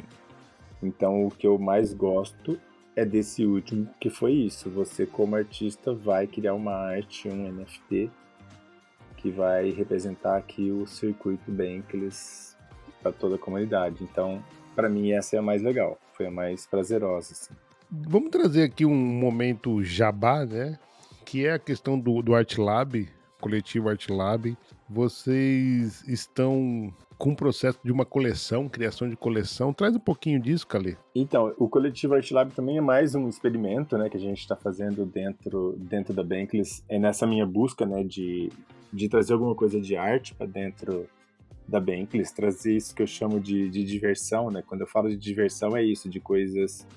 Então o que eu mais gosto é desse último, que foi isso. Você como artista vai criar uma arte, um NFT que vai representar aqui o circuito Bankless para toda a comunidade. Então, para mim essa é a mais legal, foi a mais prazerosa assim. Vamos trazer aqui um momento jabá, né? Que é a questão do, do Art Lab, coletivo Art Lab vocês estão com o processo de uma coleção, criação de coleção. Traz um pouquinho disso, Calê. Então, o Coletivo Art Lab também é mais um experimento né, que a gente está fazendo dentro, dentro da Bankless. É nessa minha busca né, de, de trazer alguma coisa de arte para dentro da Bankless, trazer isso que eu chamo de, de diversão. Né? Quando eu falo de diversão, é isso, de coisas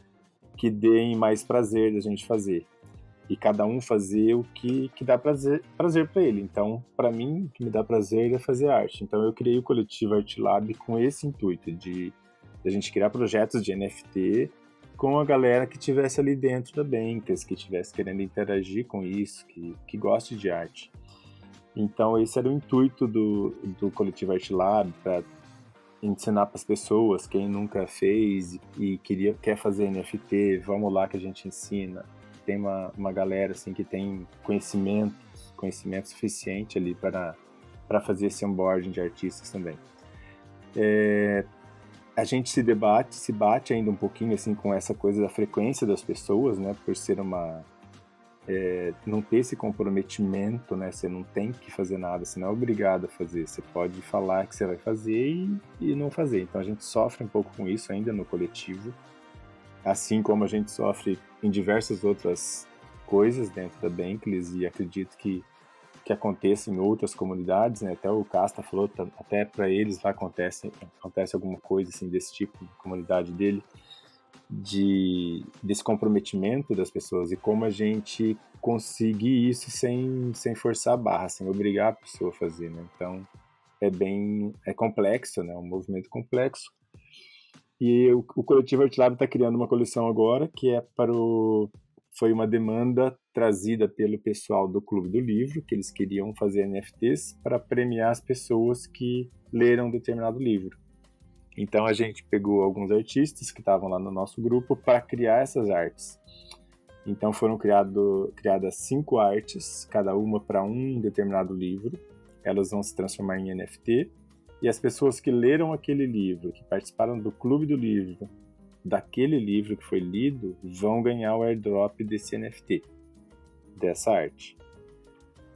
que deem mais prazer da gente fazer e cada um fazer o que, que dá prazer para ele. Então, para mim, o que me dá prazer é fazer arte. Então, eu criei o coletivo Art Lab com esse intuito de, de a gente criar projetos de NFT com a galera que tivesse ali dentro da Bankers, que tivesse querendo interagir com isso, que, que goste de arte. Então esse era o intuito do, do Coletivo Art Lab, para ensinar para as pessoas, quem nunca fez e queria quer fazer NFT, vamos lá que a gente ensina. Tem uma, uma galera assim que tem conhecimento, conhecimento suficiente ali para para fazer esse onboarding de artistas também. É, a gente se debate, se bate ainda um pouquinho assim com essa coisa da frequência das pessoas, né? Por ser uma é, não ter esse comprometimento, né? Você não tem que fazer nada, você não é obrigado a fazer. Você pode falar que você vai fazer e, e não fazer. Então a gente sofre um pouco com isso ainda no coletivo, assim como a gente sofre em diversas outras coisas dentro da Bankless e acredito que que aconteça em outras comunidades, né? Até o Casta falou, até para eles lá acontece acontece alguma coisa assim desse tipo na comunidade dele de desse comprometimento das pessoas e como a gente conseguir isso sem, sem forçar a barra, sem obrigar a pessoa a fazer, né? Então é bem é complexo, né? Um movimento complexo. E o, o coletivo Artilab está criando uma coleção agora que é para o foi uma demanda trazida pelo pessoal do Clube do Livro, que eles queriam fazer NFTs para premiar as pessoas que leram determinado livro. Então a gente pegou alguns artistas que estavam lá no nosso grupo para criar essas artes. Então foram criado, criadas cinco artes, cada uma para um determinado livro. Elas vão se transformar em NFT. E as pessoas que leram aquele livro, que participaram do clube do livro, daquele livro que foi lido, vão ganhar o airdrop desse NFT, dessa arte.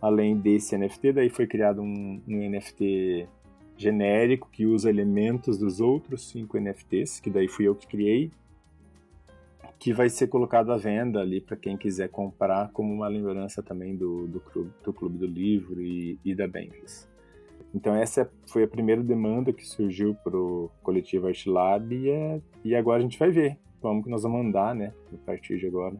Além desse NFT, daí foi criado um, um NFT genérico que usa elementos dos outros cinco NFTs, que daí fui eu que criei, que vai ser colocado à venda ali para quem quiser comprar como uma lembrança também do, do, clube, do clube do Livro e, e da Bankless. Então essa foi a primeira demanda que surgiu para o coletivo Art Lab e, é, e agora a gente vai ver como que nós vamos andar, né, a partir de agora.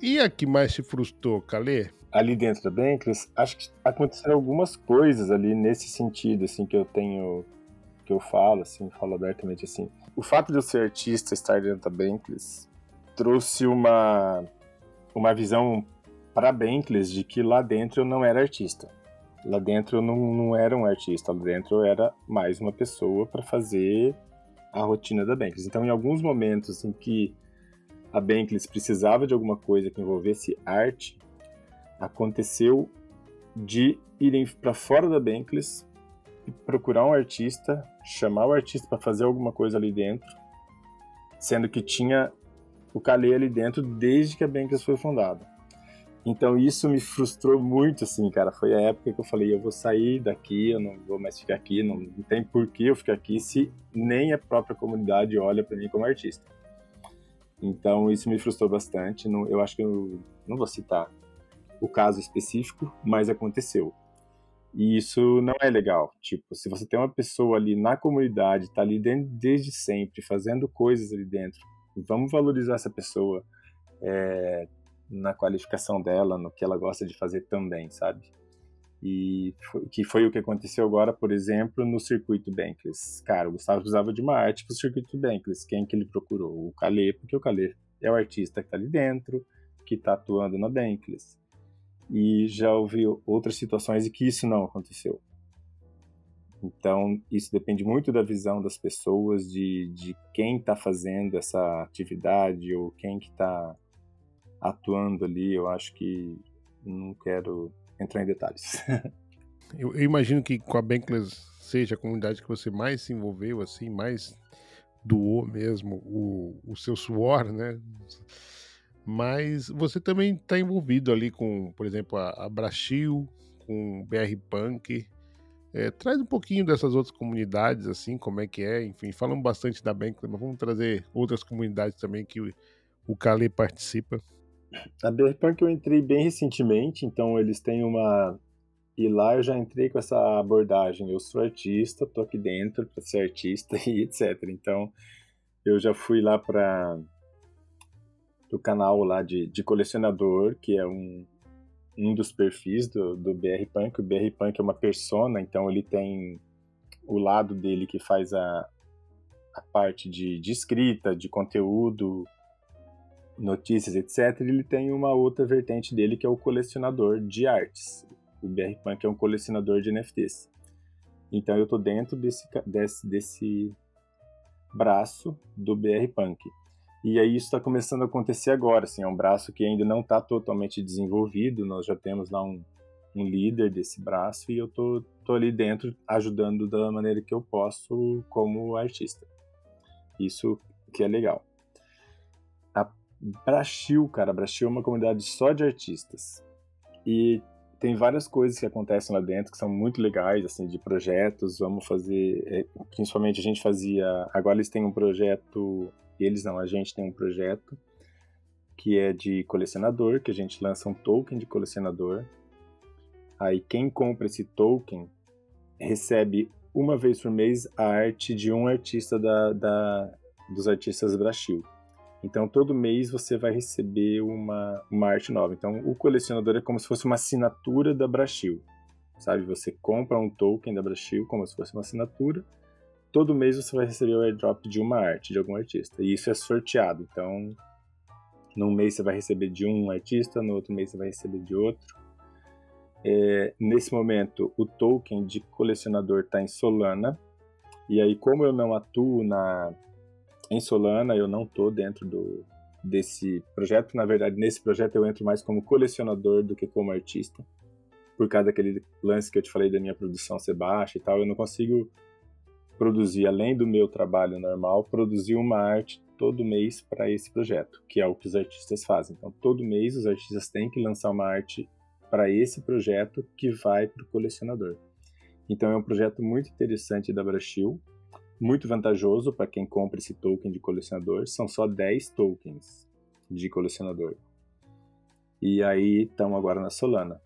E a que mais se frustrou, Calê? ali dentro da Bankless, acho que aconteceram algumas coisas ali nesse sentido, assim, que eu tenho, que eu falo, assim, falo abertamente, assim. O fato de eu ser artista, estar dentro da Bankless, trouxe uma, uma visão para a Bankless de que lá dentro eu não era artista. Lá dentro eu não, não era um artista, lá dentro eu era mais uma pessoa para fazer a rotina da Bankless. Então, em alguns momentos em que a Bankless precisava de alguma coisa que envolvesse arte, aconteceu de irem para fora da Bankless e procurar um artista, chamar o artista para fazer alguma coisa ali dentro, sendo que tinha o Calê ali dentro desde que a Bankless foi fundada. Então isso me frustrou muito, assim, cara. Foi a época que eu falei, eu vou sair daqui, eu não vou mais ficar aqui, não, não tem por que eu ficar aqui se nem a própria comunidade olha para mim como artista. Então isso me frustrou bastante. Não, eu acho que eu não vou citar o caso específico, mas aconteceu. E isso não é legal. Tipo, se você tem uma pessoa ali na comunidade, tá ali dentro, desde sempre, fazendo coisas ali dentro, vamos valorizar essa pessoa é, na qualificação dela, no que ela gosta de fazer também, sabe? E foi, que foi o que aconteceu agora, por exemplo, no circuito Bankless. Cara, o Gustavo precisava de uma arte para o circuito Bankless. Quem que ele procurou? O Calê, porque o Calê é o artista que está ali dentro, que está atuando na Bankless e já ouvi outras situações em que isso não aconteceu. Então, isso depende muito da visão das pessoas, de, de quem está fazendo essa atividade ou quem que está atuando ali. Eu acho que não quero entrar em detalhes. [LAUGHS] eu, eu, imagino que com a Bankless seja a comunidade que você mais se envolveu, assim, mais doou mesmo o, o seu suor, né? mas você também está envolvido ali com, por exemplo, a, a Brasil, com o BR Punk. É, traz um pouquinho dessas outras comunidades, assim, como é que é, enfim, falamos bastante da Bank, mas vamos trazer outras comunidades também que o, o Kale participa. A BR Punk eu entrei bem recentemente, então eles têm uma. E lá eu já entrei com essa abordagem. Eu sou artista, tô aqui dentro para ser artista [LAUGHS] e etc. Então eu já fui lá para do canal lá de, de colecionador, que é um, um dos perfis do, do BR Punk. O BR Punk é uma persona, então ele tem o lado dele que faz a, a parte de, de escrita, de conteúdo, notícias, etc. Ele tem uma outra vertente dele que é o colecionador de artes. O BR Punk é um colecionador de NFTs. Então eu estou dentro desse, desse, desse braço do BR Punk. E aí isso está começando a acontecer agora, assim, é um braço que ainda não está totalmente desenvolvido, nós já temos lá um, um líder desse braço e eu tô, tô ali dentro ajudando da maneira que eu posso como artista. Isso que é legal. A Brachil, cara, Brachil é uma comunidade só de artistas. E tem várias coisas que acontecem lá dentro que são muito legais, assim, de projetos. Vamos fazer, é, principalmente a gente fazia. Agora eles têm um projeto, eles não, a gente tem um projeto que é de colecionador, que a gente lança um token de colecionador. Aí quem compra esse token recebe uma vez por mês a arte de um artista da, da dos artistas Brasil. Então, todo mês você vai receber uma, uma arte nova. Então, o colecionador é como se fosse uma assinatura da Brachil. Sabe? Você compra um token da Brachil como se fosse uma assinatura. Todo mês você vai receber o airdrop de uma arte, de algum artista. E isso é sorteado. Então, num mês você vai receber de um artista, no outro mês você vai receber de outro. É, nesse momento, o token de colecionador está em Solana. E aí, como eu não atuo na, em Solana, eu não estou dentro do, desse projeto. Na verdade, nesse projeto eu entro mais como colecionador do que como artista. Por causa daquele lance que eu te falei da minha produção ser baixa e tal, eu não consigo produzir, além do meu trabalho normal, produzir uma arte todo mês para esse projeto, que é o que os artistas fazem. Então, todo mês os artistas têm que lançar uma arte para esse projeto que vai para o colecionador. Então, é um projeto muito interessante da Brachil, muito vantajoso para quem compra esse token de colecionador. São só 10 tokens de colecionador. E aí estão agora na Solana.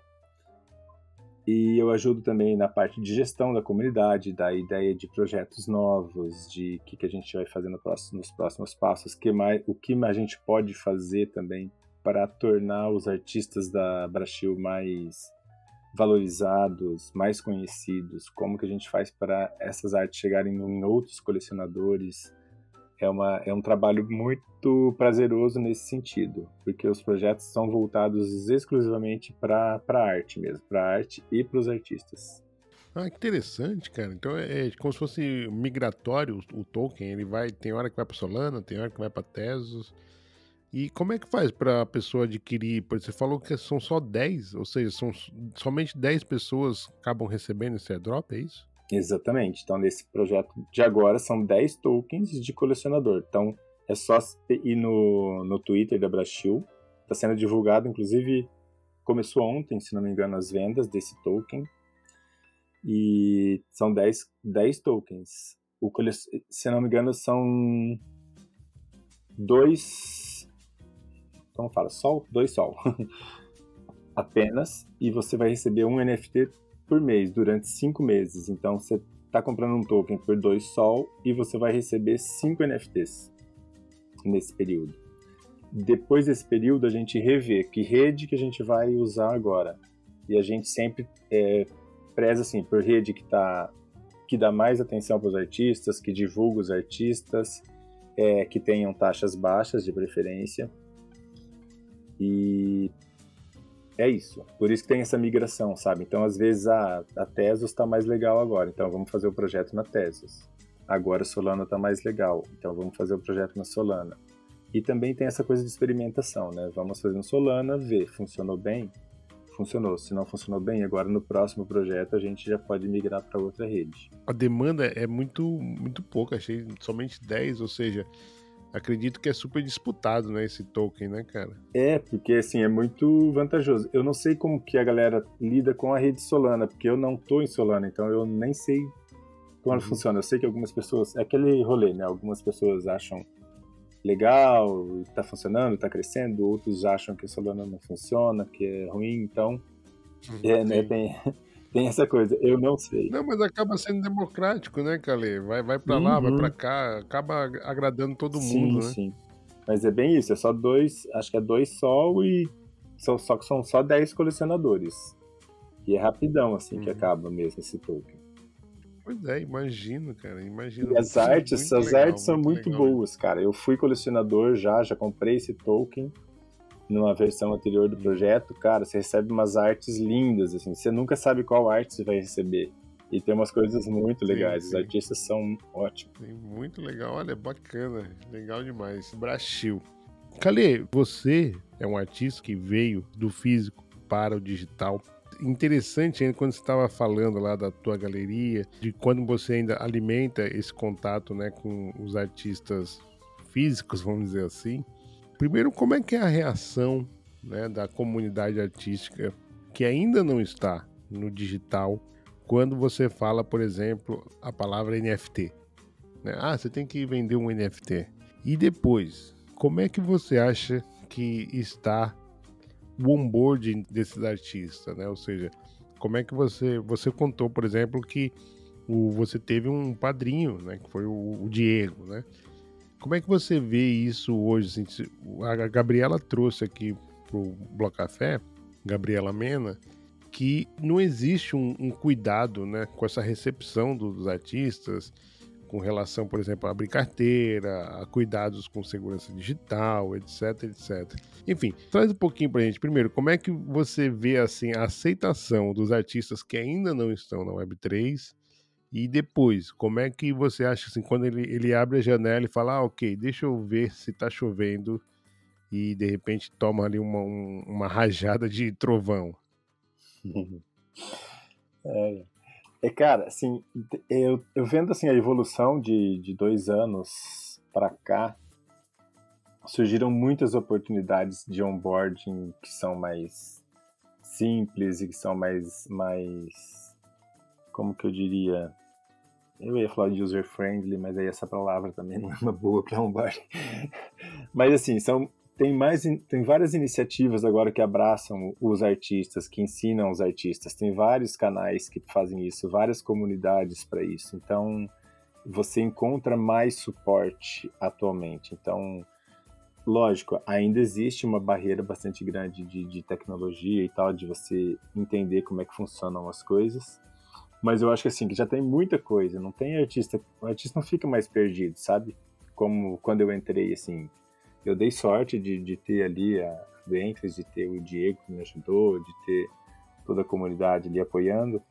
E eu ajudo também na parte de gestão da comunidade, da ideia de projetos novos, de o que, que a gente vai fazer no próximo, nos próximos passos, que mais, o que a gente pode fazer também para tornar os artistas da Brasil mais valorizados, mais conhecidos, como que a gente faz para essas artes chegarem em outros colecionadores. É, uma, é um trabalho muito prazeroso nesse sentido, porque os projetos são voltados exclusivamente para a arte mesmo, para a arte e para os artistas. Ah, que interessante, cara. Então é, é como se fosse migratório o, o Tolkien. Ele vai, tem hora que vai para Solana, tem hora que vai para Tesos. E como é que faz para a pessoa adquirir? Porque você falou que são só 10, ou seja, são somente 10 pessoas acabam recebendo esse airdrop, é isso? Exatamente. Então, nesse projeto de agora, são 10 tokens de colecionador. Então, é só ir no, no Twitter da Brachil. Está sendo divulgado, inclusive, começou ontem, se não me engano, as vendas desse token. E são 10, 10 tokens. O, se não me engano, são dois então fala sol, dois sol. [LAUGHS] Apenas. E você vai receber um NFT por mês durante cinco meses. Então você está comprando um token por dois sol e você vai receber cinco NFTs nesse período. Depois desse período a gente revê que rede que a gente vai usar agora. E a gente sempre é, preza assim por rede que tá que dá mais atenção para os artistas, que divulga os artistas, é, que tenham taxas baixas de preferência e é isso. Por isso que tem essa migração, sabe? Então, às vezes, a, a Tesos está mais legal agora, então vamos fazer o projeto na Tesos. Agora a Solana está mais legal, então vamos fazer o projeto na Solana. E também tem essa coisa de experimentação, né? Vamos fazer no Solana, ver, funcionou bem? Funcionou. Se não funcionou bem, agora no próximo projeto a gente já pode migrar para outra rede. A demanda é muito, muito pouca, achei somente 10, ou seja, acredito que é super disputado, né, esse token, né, cara? É, porque assim, é muito vantajoso. Eu não sei como que a galera lida com a rede Solana, porque eu não tô em Solana, então eu nem sei como ela uhum. funciona. Eu sei que algumas pessoas, é aquele rolê, né? Algumas pessoas acham legal, tá funcionando, tá crescendo, outros acham que a Solana não funciona, que é ruim, então uhum, é, né, tem tem essa coisa, eu não sei. Não, mas acaba sendo democrático, né, Calê? Vai, vai pra lá, vai pra uhum. cá, acaba agradando todo mundo, sim, né? Sim, Mas é bem isso, é só dois, acho que é dois sol e só, só que são só dez colecionadores. E é rapidão, assim, uhum. que acaba mesmo esse token. Pois é, imagino, cara, imagino. E as artes, as legal, artes são muito, muito boas, cara. Eu fui colecionador já, já comprei esse token. Numa versão anterior do projeto, cara, você recebe umas artes lindas, assim, você nunca sabe qual arte você vai receber. E tem umas coisas muito legais, sim, sim. os artistas são ótimos. Sim, muito legal, olha, bacana, legal demais. Brasil. Calê, você é um artista que veio do físico para o digital. Interessante ainda quando você estava falando lá da tua galeria, de quando você ainda alimenta esse contato né, com os artistas físicos, vamos dizer assim. Primeiro, como é que é a reação né, da comunidade artística que ainda não está no digital quando você fala, por exemplo, a palavra NFT? Né? Ah, você tem que vender um NFT. E depois, como é que você acha que está o onboarding desses artistas, né? Ou seja, como é que você você contou, por exemplo, que o, você teve um padrinho, né? Que foi o, o Diego, né? Como é que você vê isso hoje? Assim, a Gabriela trouxe aqui para o Bloco Café, Gabriela Mena, que não existe um, um, cuidado né, com essa recepção dos artistas, com relação, por exemplo, a abrir carteira, a cuidados com segurança digital, etc, etc. Enfim, traz um pouquinho para a gente. Primeiro, como é que você vê assim a aceitação dos artistas que ainda não estão na Web3 e depois, como é que você acha assim, quando ele, ele abre a janela e fala, ah, ok, deixa eu ver se tá chovendo e de repente toma ali uma, um, uma rajada de trovão? [LAUGHS] É, é, cara, assim, eu, eu vendo assim a evolução de, de dois anos para cá, surgiram muitas oportunidades de onboarding que são mais simples e que são mais, mais como que eu diria, eu ia falar de user friendly, mas aí essa palavra também não é uma boa para um bar. mas assim, são tem mais tem várias iniciativas agora que abraçam os artistas, que ensinam os artistas. Tem vários canais que fazem isso, várias comunidades para isso. Então, você encontra mais suporte atualmente. Então, lógico, ainda existe uma barreira bastante grande de, de tecnologia e tal, de você entender como é que funcionam as coisas. Mas eu acho que assim, que já tem muita coisa, não tem artista, o artista não fica mais perdido, sabe? Como quando eu entrei, assim, eu dei sorte de, de ter ali a Ventures, de ter o Diego que me ajudou, de ter toda a comunidade ali apoiando,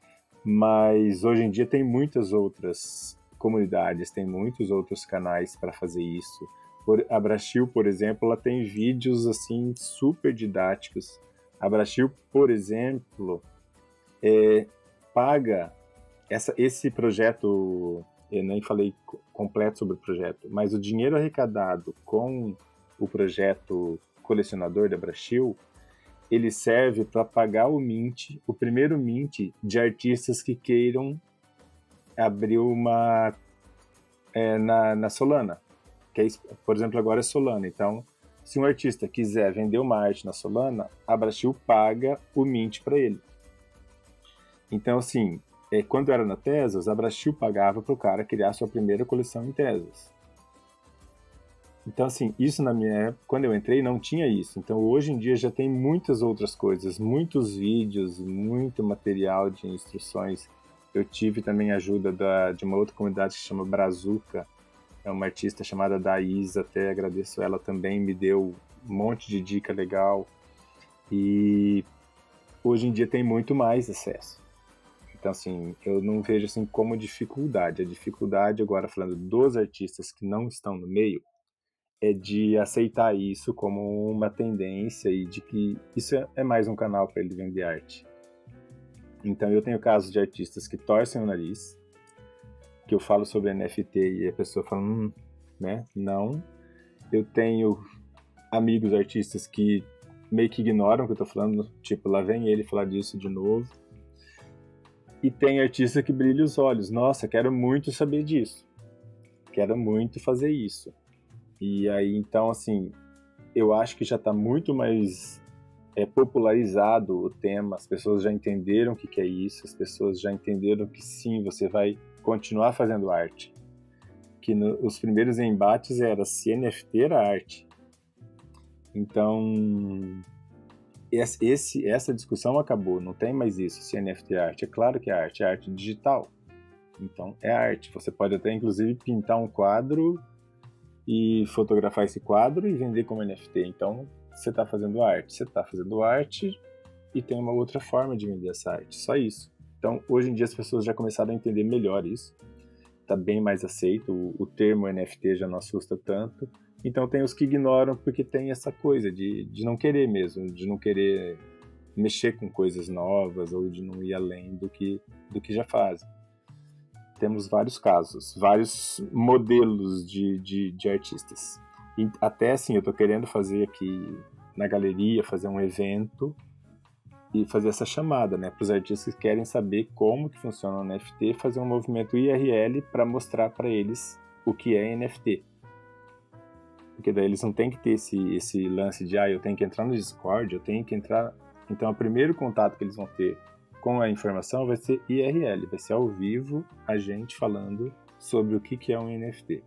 mas hoje em dia tem muitas outras comunidades, tem muitos outros canais para fazer isso. Por, a Brachil, por exemplo, ela tem vídeos assim super didáticos. A Brachil, por exemplo, é, paga essa, esse projeto, eu nem falei completo sobre o projeto, mas o dinheiro arrecadado com o projeto colecionador da Brachil, ele serve para pagar o mint, o primeiro mint de artistas que queiram abrir uma é, na, na Solana. Que é, por exemplo, agora é Solana. Então, se um artista quiser vender uma arte na Solana, a Brachil paga o mint para ele. Então, assim, é, quando era na Tesas, a Brastil pagava para o cara criar sua primeira coleção em Tesas. Então, assim, isso na minha época, quando eu entrei, não tinha isso. Então, hoje em dia já tem muitas outras coisas, muitos vídeos, muito material de instruções. Eu tive também ajuda da, de uma outra comunidade que se chama Brazuca, é uma artista chamada Daís, até agradeço ela também, me deu um monte de dica legal. E hoje em dia tem muito mais acesso. Então, assim, eu não vejo assim como dificuldade. A dificuldade, agora falando dos artistas que não estão no meio, é de aceitar isso como uma tendência e de que isso é mais um canal para ele vender arte. Então, eu tenho casos de artistas que torcem o nariz, que eu falo sobre NFT e a pessoa fala, hum, né? Não. Eu tenho amigos artistas que meio que ignoram o que eu tô falando, tipo, lá vem ele falar disso de novo. E tem artista que brilha os olhos. Nossa, quero muito saber disso. Quero muito fazer isso. E aí, então, assim, eu acho que já está muito mais é, popularizado o tema. As pessoas já entenderam o que, que é isso. As pessoas já entenderam que sim, você vai continuar fazendo arte. Que no, os primeiros embates era se NFT era arte. Então, esse, essa discussão acabou, não tem mais isso, se NFT é arte. É claro que é arte, é arte digital. Então, é arte. Você pode até, inclusive, pintar um quadro e fotografar esse quadro e vender como NFT. Então, você está fazendo arte? Você está fazendo arte e tem uma outra forma de vender essa arte, só isso. Então, hoje em dia as pessoas já começaram a entender melhor isso. Está bem mais aceito, o, o, termo NFT já não assusta tanto. Então, tem os que ignoram porque tem essa coisa de, de não querer mesmo, de não querer mexer com coisas novas ou de não ir além do que, do que já fazem. Temos vários casos, vários modelos de, de, de artistas. E até assim, eu estou querendo fazer aqui na galeria, fazer um evento e fazer essa chamada, né, para os artistas que querem saber como que funciona o NFT, fazer um movimento IRL para mostrar para eles o que é NFT. Porque daí eles não têm que ter esse, esse lance de, ah, eu tenho que entrar no Discord, eu tenho que entrar. Então, o primeiro contato que eles vão ter com a informação vai ser IRL, vai ser ao vivo a gente falando sobre o que, que é um NFT.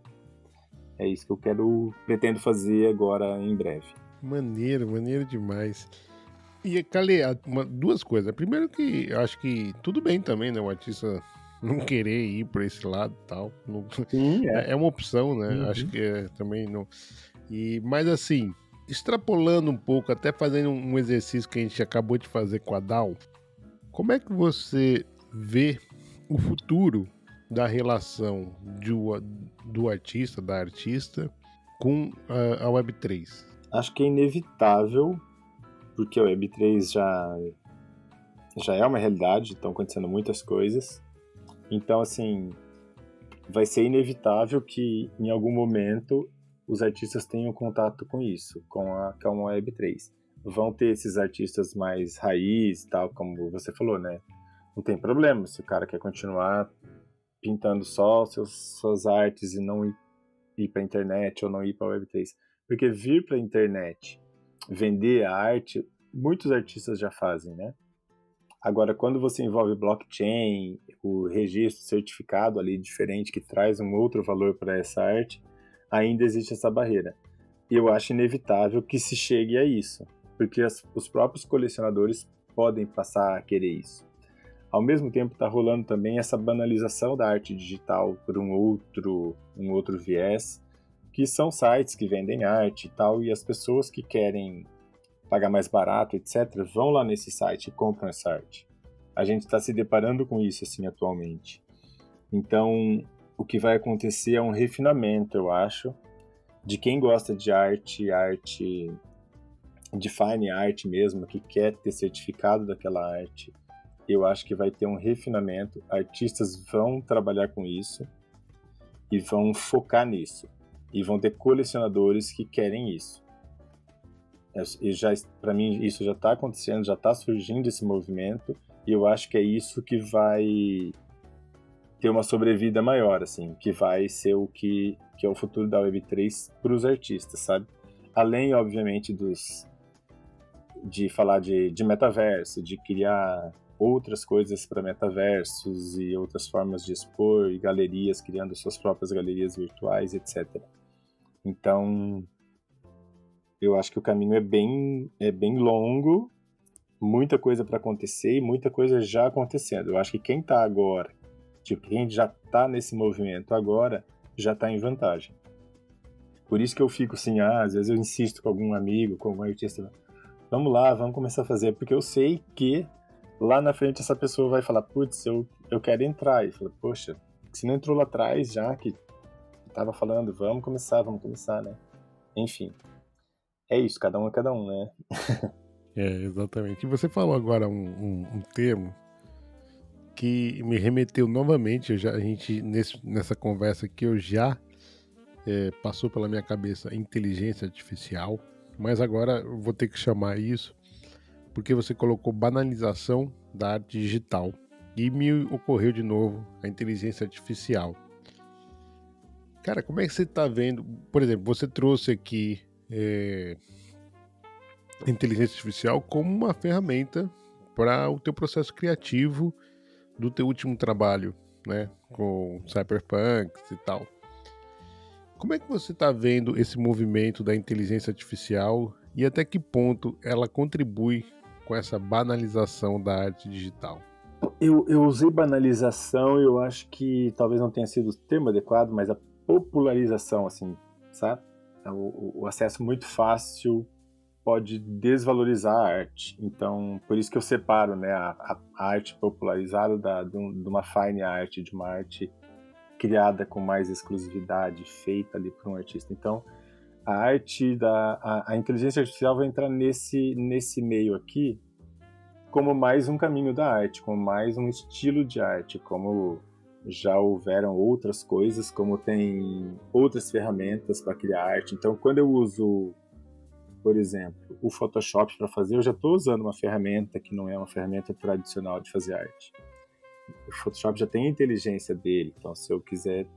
É isso que eu quero, pretendo fazer agora em breve. Maneiro, maneiro demais. E, uma, duas coisas. Primeiro que eu acho que tudo bem também, né? O artista não querer ir para esse lado e tal. Não, [LAUGHS] Sim, é. é. uma opção, né? Uhum. Acho que é, também não. E, mas assim, extrapolando um pouco, até fazendo um exercício que a gente acabou de fazer com a Dal, como é que você vê o futuro da relação do, do artista, da artista, com a, a Web3? Acho que é inevitável porque o Web3 já, já é uma realidade, estão acontecendo muitas coisas. Então, assim, vai ser inevitável que em algum momento os artistas tenham contato com isso, com a, com a Web3. Vão ter esses artistas mais raiz, tal, como você falou, né? Não tem problema se o cara quer continuar pintando só seus, suas artes e não ir, ir para a internet ou não ir para a Web3. Porque vir para a internet vender a arte, muitos artistas já fazem, né? Agora, quando você envolve blockchain, o registro certificado ali diferente que traz um outro valor para essa arte, ainda existe essa barreira. E eu acho inevitável que se chegue a isso, porque as, os próprios colecionadores podem passar a querer isso. Ao mesmo tempo, está rolando também essa banalização da arte digital por um outro, um outro viés, que são sites que vendem arte e tal, e as pessoas que querem pagar mais barato, etc., vão lá nesse site e compram essa arte. A gente está se deparando com isso assim atualmente. Então, o que vai acontecer é um refinamento, eu acho, de quem gosta de arte, arte de fine art mesmo, que quer ter certificado daquela arte. Eu acho que vai ter um refinamento, artistas vão trabalhar com isso e vão focar nisso e vão ter colecionadores que querem isso. E já para mim isso já está acontecendo, já está surgindo esse movimento e eu acho que é isso que vai ter uma sobrevida maior, assim, que vai ser o que, que é o futuro da Web3 para os artistas, sabe? Além, obviamente, dos de falar de, de metaverso, de criar outras coisas para metaversos e outras formas de expor e galerias, criando suas próprias galerias virtuais, etc. Então, eu acho que o caminho é bem, é bem longo, muita coisa para acontecer e muita coisa já acontecendo. Eu acho que quem está agora, tipo, quem já está nesse movimento agora, já está em vantagem. Por isso que eu fico assim, ah, às vezes eu insisto com algum amigo, com algum artista, vamos lá, vamos começar a fazer, porque eu sei que lá na frente essa pessoa vai falar, putz, eu, eu quero entrar. E fala, poxa, se não entrou lá atrás já, que tava falando, vamos começar, vamos começar, né? Enfim. É isso, cada um é cada um, né? é, exatamente. E você falou agora um, um, um termo que me remeteu novamente, já, a gente, nesse, nessa conversa que eu já é, passou pela minha cabeça inteligência artificial, mas agora eu vou ter que chamar isso porque você colocou banalização da arte digital e me ocorreu de novo a inteligência artificial. Cara, como é que você está vendo? Por exemplo, você trouxe aqui é, inteligência artificial como uma ferramenta para o teu processo criativo do teu último trabalho, né, com cyberpunk e tal. Como é que você está vendo esse movimento da inteligência artificial e até que ponto ela contribui com essa banalização da arte digital? Eu, eu usei banalização, eu acho que talvez não tenha sido o termo adequado, mas a popularização, assim, sabe? É o, o acesso muito fácil pode desvalorizar a arte. Então, por isso que eu separo né, a, a arte popularizada da, de, uma fine art, de uma arte criada com mais exclusividade, feita ali por um artista. Então, a arte da a, a, inteligência artificial vai entrar nesse nesse meio aqui como mais um caminho da arte, como mais um estilo de arte, como já houveram outras coisas, como tem outras ferramentas para criar arte. Então, quando eu uso, por exemplo, o Photoshop para fazer, eu já estou usando uma ferramenta que não é uma ferramenta tradicional de fazer arte. O Photoshop já tem a inteligência dele, então se eu quiser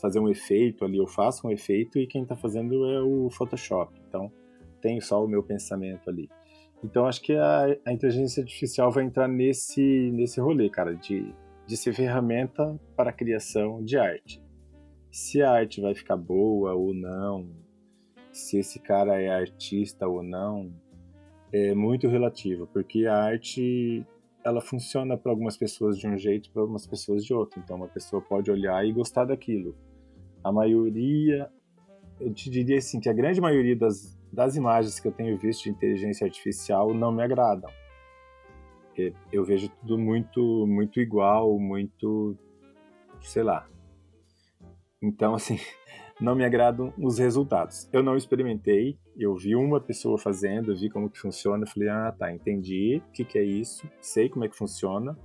fazer um efeito ali, eu faço um efeito e quem está fazendo é o Photoshop. Então, tem só o meu pensamento ali. Então, acho que a, a inteligência artificial vai entrar nesse, nesse rolê, cara, de de ser ferramenta para a criação de arte. Se a arte vai ficar boa ou não, se esse cara é artista ou não, é muito relativo, porque a arte ela funciona para algumas pessoas de um jeito, para algumas pessoas de outro. Então, uma pessoa pode olhar e gostar daquilo. A maioria, eu te diria assim, que a grande maioria das, das imagens que eu tenho visto de inteligência artificial não me agradam eu vejo tudo muito, muito igual, muito, sei lá. Então, assim, [LAUGHS] não me agradam os resultados. Eu não experimentei, eu vi uma pessoa fazendo, vi como que funciona, falei, ah, tá, entendi o que, que é isso, sei como é que funciona,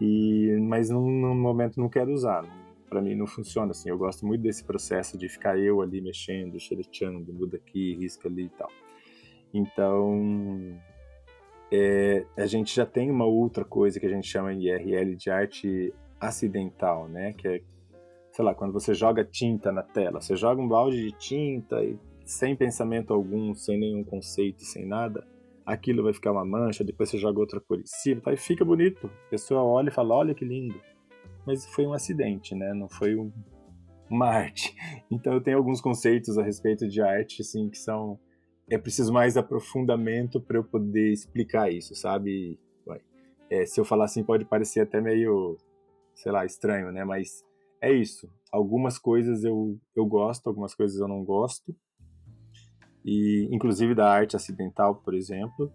e mas no, no momento não quero usar. Para mim não funciona assim. Eu gosto muito desse processo de ficar eu ali mexendo, xereteando, muda aqui, risca ali e tal. Então, é, a gente já tem uma outra coisa que a gente chama de IRL de arte acidental, né? Que é, sei lá, quando você joga tinta na tela, você joga um balde de tinta e sem pensamento algum, sem nenhum conceito, sem nada, aquilo vai ficar uma mancha, depois você joga outra cor em cima, tá? e fica bonito. A pessoa olha e fala, olha que lindo. Mas foi um acidente, né? Não foi um, uma arte. [LAUGHS] Então eu tenho alguns conceitos a respeito de arte, assim, que são é preciso mais aprofundamento para eu poder explicar isso, sabe? É, se eu falar assim pode parecer até meio, sei lá, estranho, né? Mas é isso. Algumas coisas eu, eu gosto, algumas coisas eu não gosto. E inclusive da arte acidental, por exemplo,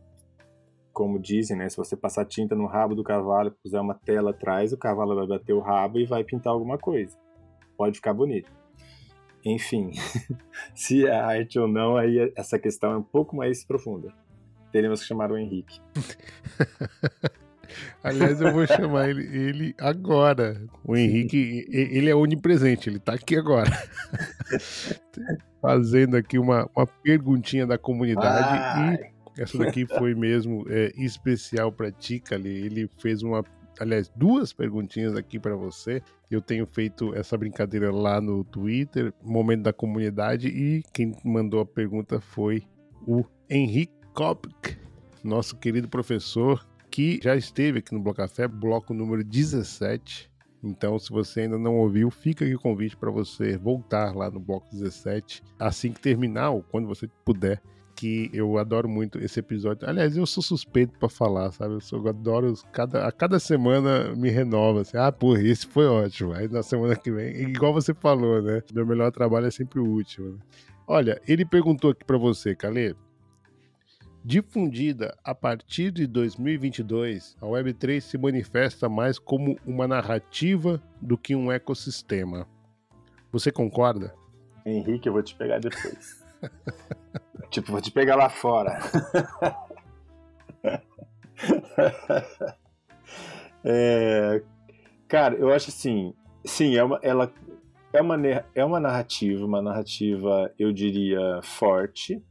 como dizem, né? Se você passar tinta no rabo do cavalo e puser uma tela atrás, o cavalo vai bater o rabo e vai pintar alguma coisa. Pode ficar bonito. Enfim, [LAUGHS] se é arte ou não, aí essa questão é um pouco mais profunda. Teremos que chamar o Henrique. [LAUGHS] Aliás, eu vou chamar ele, ele, agora. O Henrique, ele é onipresente, ele está aqui agora. [LAUGHS] Fazendo aqui uma, uma perguntinha da comunidade. Ai. E essa daqui foi mesmo é, especial para ti, Kali. Ele fez uma aliás, duas perguntinhas aqui para você. Eu tenho feito essa brincadeira lá no Twitter, momento da comunidade, e quem mandou a pergunta foi o Henrique Kopk, nosso querido professor, que já esteve aqui no Bloco Café, bloco número 17. Então, se você ainda não ouviu, fica aqui o convite para você voltar lá no bloco 17 assim que terminar, ou quando você puder que eu adoro muito esse episódio. Aliás, eu sou suspeito para falar, sabe? Eu, sou, eu adoro cada, a cada semana me renova. Assim, ah, porra, esse foi ótimo. Aí na semana que vem, igual você falou, né? Meu melhor trabalho é sempre o último. Né? Olha, ele perguntou aqui para você, Calê. Difundida a partir de 2022, a Web3 se manifesta mais como uma narrativa do que um ecossistema. Você concorda? Henrique, eu vou te pegar depois. [LAUGHS] tipo, vou te pegar lá fora. [LAUGHS] é, cara, eu acho assim, sim, é uma, ela é uma, é uma narrativa, uma narrativa, eu diria, forte,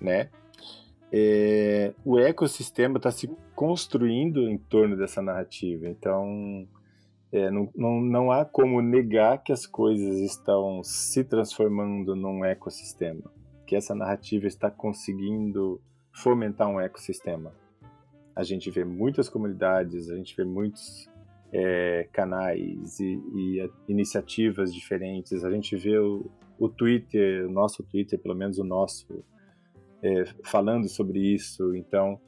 né? É, o ecossistema está se construindo em torno dessa narrativa, então é, não, não, não há como negar que as coisas estão se transformando num ecossistema, que essa narrativa está conseguindo fomentar um ecossistema. A gente vê muitas comunidades, a gente vê muitos é, canais e, e, iniciativas diferentes, a gente vê o, o Twitter, o nosso Twitter, pelo menos o nosso, é, falando sobre isso. Então,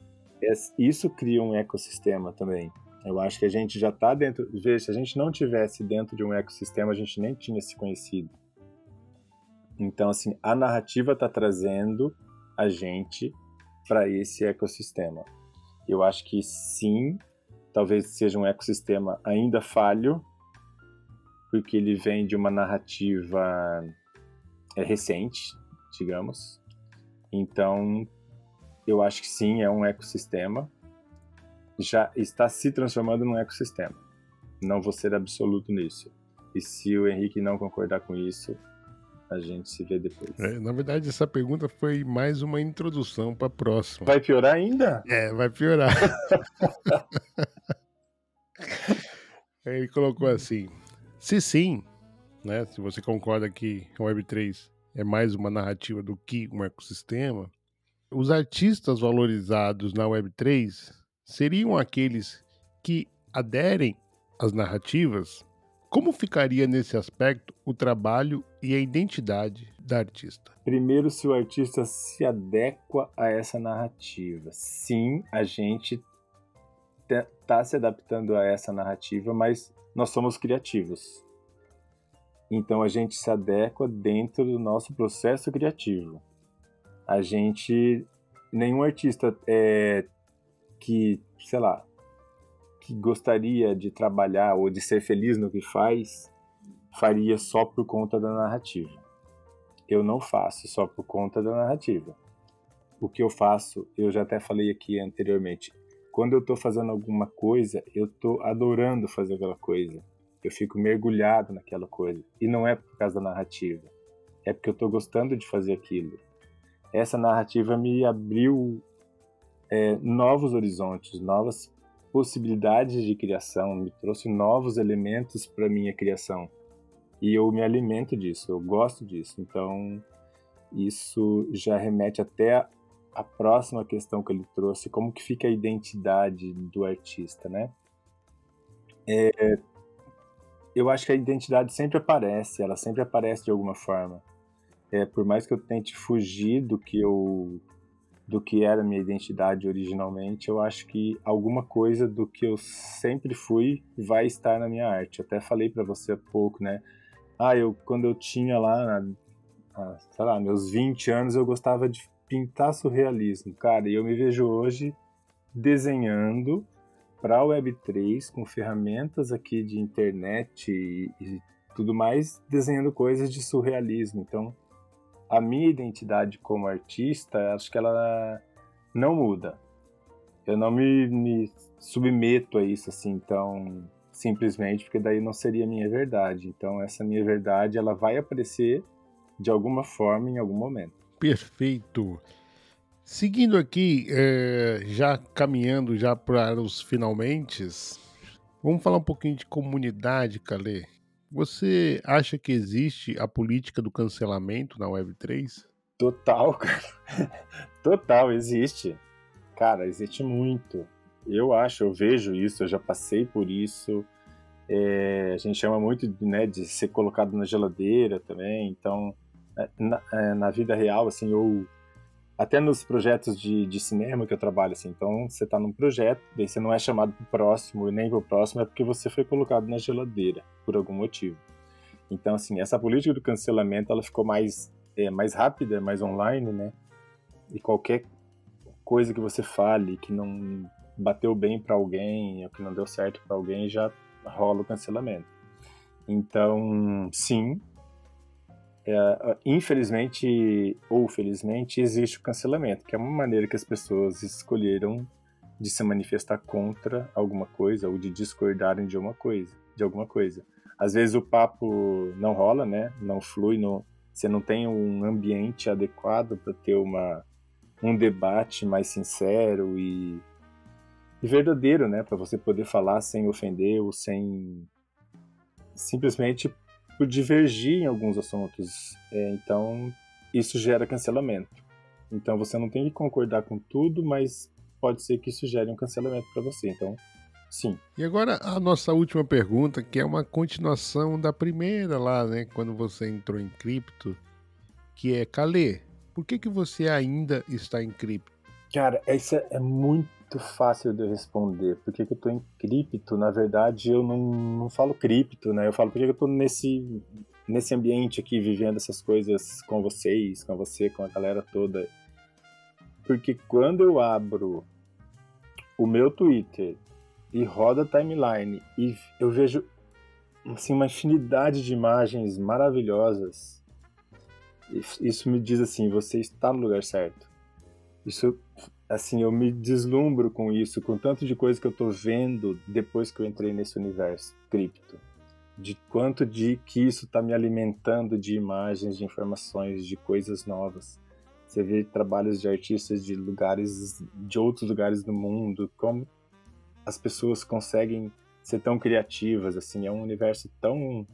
é, isso cria um ecossistema também. Eu acho que a gente já está dentro. Veja, se a gente não tivesse dentro de um ecossistema, a gente nem tinha se conhecido. Então, assim, a narrativa está trazendo a gente para esse ecossistema. Eu acho que sim, talvez seja um ecossistema ainda falho, porque ele vem de uma narrativa é, recente, digamos. Então, eu acho que sim, é um ecossistema. Já está se transformando num ecossistema. Não vou ser absoluto nisso. E se o Henrique não concordar com isso, a gente se vê depois. É, na verdade, essa pergunta foi mais uma introdução para a próxima. Vai piorar ainda? É, vai piorar. [LAUGHS] Ele colocou assim: se sim, né, se você concorda que a Web3 é mais uma narrativa do que um ecossistema, os artistas valorizados na Web3 seriam aqueles que aderem às narrativas como ficaria nesse aspecto o trabalho e a identidade da artista? Primeiro, se o artista se adequa a essa narrativa. Sim, a gente está se adaptando a essa narrativa, mas nós somos criativos. Então a gente se adequa dentro do nosso processo criativo. A gente, nenhum artista é, que, sei lá, que gostaria de trabalhar ou de ser feliz no que faz, faria só por conta da narrativa. Eu não faço só por conta da narrativa. O que eu faço, eu já até falei aqui anteriormente, quando eu estou fazendo alguma coisa, eu estou adorando fazer aquela coisa. Eu fico mergulhado naquela coisa. E não é por causa da narrativa. É porque eu estou gostando de fazer aquilo. Essa narrativa me abriu é, novos horizontes, novas possibilidades de criação, me trouxe novos elementos para minha criação. E eu me alimento disso, eu gosto disso. Então, isso já remete até a próxima questão que ele trouxe, como que fica a identidade do artista, né? É, eu acho que a identidade sempre aparece, ela sempre aparece de alguma forma. É, por mais que eu tente fugir do que eu do que era minha identidade originalmente, eu acho que alguma coisa do que eu sempre fui vai estar na minha arte. até falei para você há pouco, né? Ah, eu quando eu tinha lá, sei lá, meus 20 anos, eu gostava de pintar surrealismo, cara, e eu me vejo hoje desenhando para a Web3 com ferramentas aqui de internet e, e tudo mais, desenhando coisas de surrealismo. Então, a minha identidade como artista, acho que ela não muda. Eu não me, me submeto a isso assim tão simplesmente, porque daí não seria minha verdade. Então essa minha verdade, ela vai aparecer de alguma forma em algum momento. Perfeito. Seguindo aqui, é, já caminhando já para os finalmente, vamos falar um pouquinho de comunidade, Calê. Você acha que existe a política do cancelamento na Web3? Total, [LAUGHS] cara. Total, existe. Cara, existe muito. Eu acho, eu vejo isso, eu já passei por isso. É, a gente chama muito né, de ser colocado na geladeira também. Então, é, na, é, na vida real, assim, eu até nos projetos de, de cinema que eu trabalho, assim, então você está num projeto, daí você não é chamado para o próximo e nem para o próximo, é porque você foi colocado na geladeira, por algum motivo. Então, assim, essa política do cancelamento, ela ficou mais, é, mais rápida, mais online, né? E qualquer coisa que você fale que não bateu bem para alguém, ou que não deu certo para alguém, já rola o cancelamento. Então, sim, é, infelizmente ou felizmente existe o cancelamento, que é uma maneira que as pessoas escolheram de se manifestar contra alguma coisa ou de discordarem de uma coisa, de alguma coisa. Às vezes o papo não rola, né? Não flui, não, você não tem um ambiente adequado para ter uma um debate mais sincero e, e verdadeiro, né, para você poder falar sem ofender ou sem simplesmente por divergir em alguns assuntos. É, então, isso gera cancelamento. Então, você não tem que concordar com tudo, mas pode ser que isso gere um cancelamento para você. Então, sim. E agora a nossa última pergunta, que é uma continuação da primeira lá, né? Quando você entrou em cripto, que é, Calê, por que, que você ainda está em cripto? Cara, essa é muito muito fácil de responder. Por que, que eu estou em cripto? Na verdade, eu não, não falo cripto, né? Eu falo por que, que eu estou nesse, nesse ambiente aqui, vivendo essas coisas com vocês, com você, com a galera toda. porque quando eu abro o meu Twitter e roda a timeline e eu vejo assim, uma infinidade de imagens maravilhosas, isso me diz assim, você está no lugar certo. Isso, assim, eu me deslumbro com isso, com tanto de coisa que eu estou vendo depois que eu entrei nesse universo cripto. De quanto de que isso está me alimentando de imagens, de informações, de coisas novas. Você vê trabalhos de artistas de lugares, de outros lugares do mundo, como as pessoas conseguem ser tão criativas, assim, é um universo tão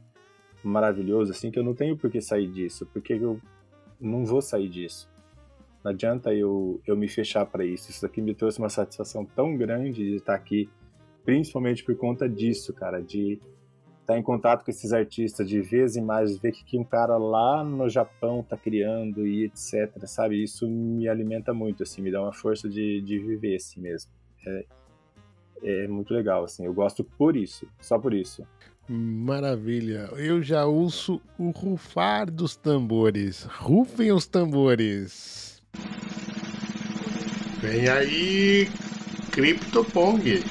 maravilhoso, assim, que eu não tenho por que sair disso, porque eu não vou sair disso. Não adianta eu, eu me fechar para isso. Isso aqui me trouxe uma satisfação tão grande de estar aqui, principalmente por conta disso, cara, de estar em contato com esses artistas, de ver as imagens, ver o que um cara lá no Japão tá criando e etc, sabe? Isso me alimenta muito, assim, me dá uma força de, de viver assim mesmo. É, é muito legal, assim. Eu gosto por isso, só por isso. Maravilha. Eu já ouço o rufar dos tambores. Rufem os tambores. Vem aí, CryptoPong.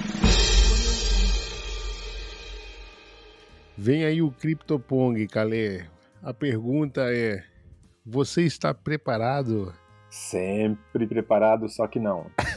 Vem aí o CryptoPong, Calê. A pergunta é: você está preparado? Sempre preparado, só que não. [LAUGHS]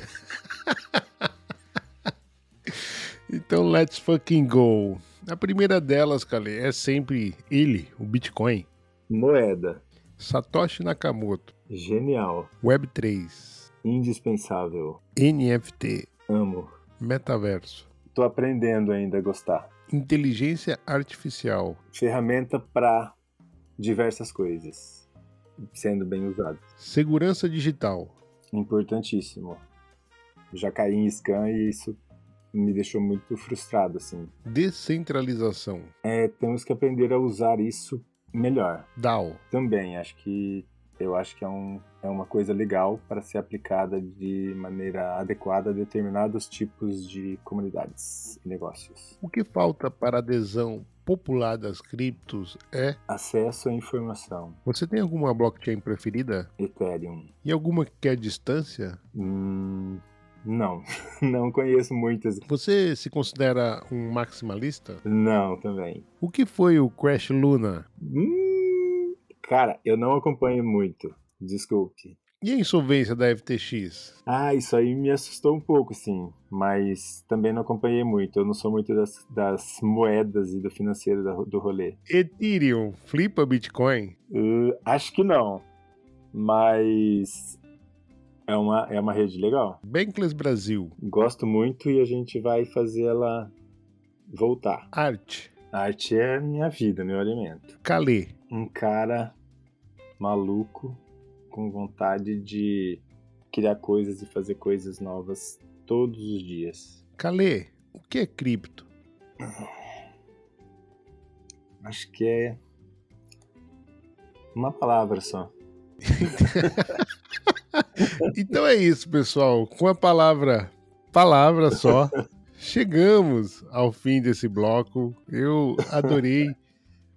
Então, let's fucking go. A primeira delas, Kale, é sempre ele, o Bitcoin. Moeda. Satoshi Nakamoto. Genial. Web3. Indispensável. NFT. Amo. Metaverso. Tô aprendendo ainda a gostar. Inteligência artificial. Ferramenta para diversas coisas, sendo bem usada. Segurança digital. Importantíssimo. Já caí em scan e isso me deixou muito frustrado, assim. Descentralização. É, temos que aprender a usar isso melhor. DAO. Também, acho que eu acho que é, um, é uma coisa legal para ser aplicada de maneira adequada a determinados tipos de comunidades e negócios. O que falta para adesão popular das criptos é acesso à informação. Você tem alguma blockchain preferida? Ethereum. E alguma que quer distância? Hum, não, [LAUGHS] não conheço muitas. Você se considera um maximalista? Não, também. O que foi o Crash Luna? Hum, cara, eu não acompanho muito. Desculpe. E a insolvência da FTX? Ah, isso aí me assustou um pouco, sim. Mas também não acompanhei muito. Eu não sou muito das, das moedas e do financeiro do, do rolê. Ethereum flipa Bitcoin? Uh, acho que não. Mas é uma, é uma rede legal. Bankless Brasil. Gosto muito e a gente vai fazer ela voltar. Arte. Arte é minha vida, meu alimento. Calê. Um cara maluco com vontade de criar coisas e fazer coisas novas todos os dias. Calê, o que é cripto? Acho que é uma palavra só. [LAUGHS] então é isso, pessoal. Com a palavra palavra só, chegamos ao fim desse bloco. Eu adorei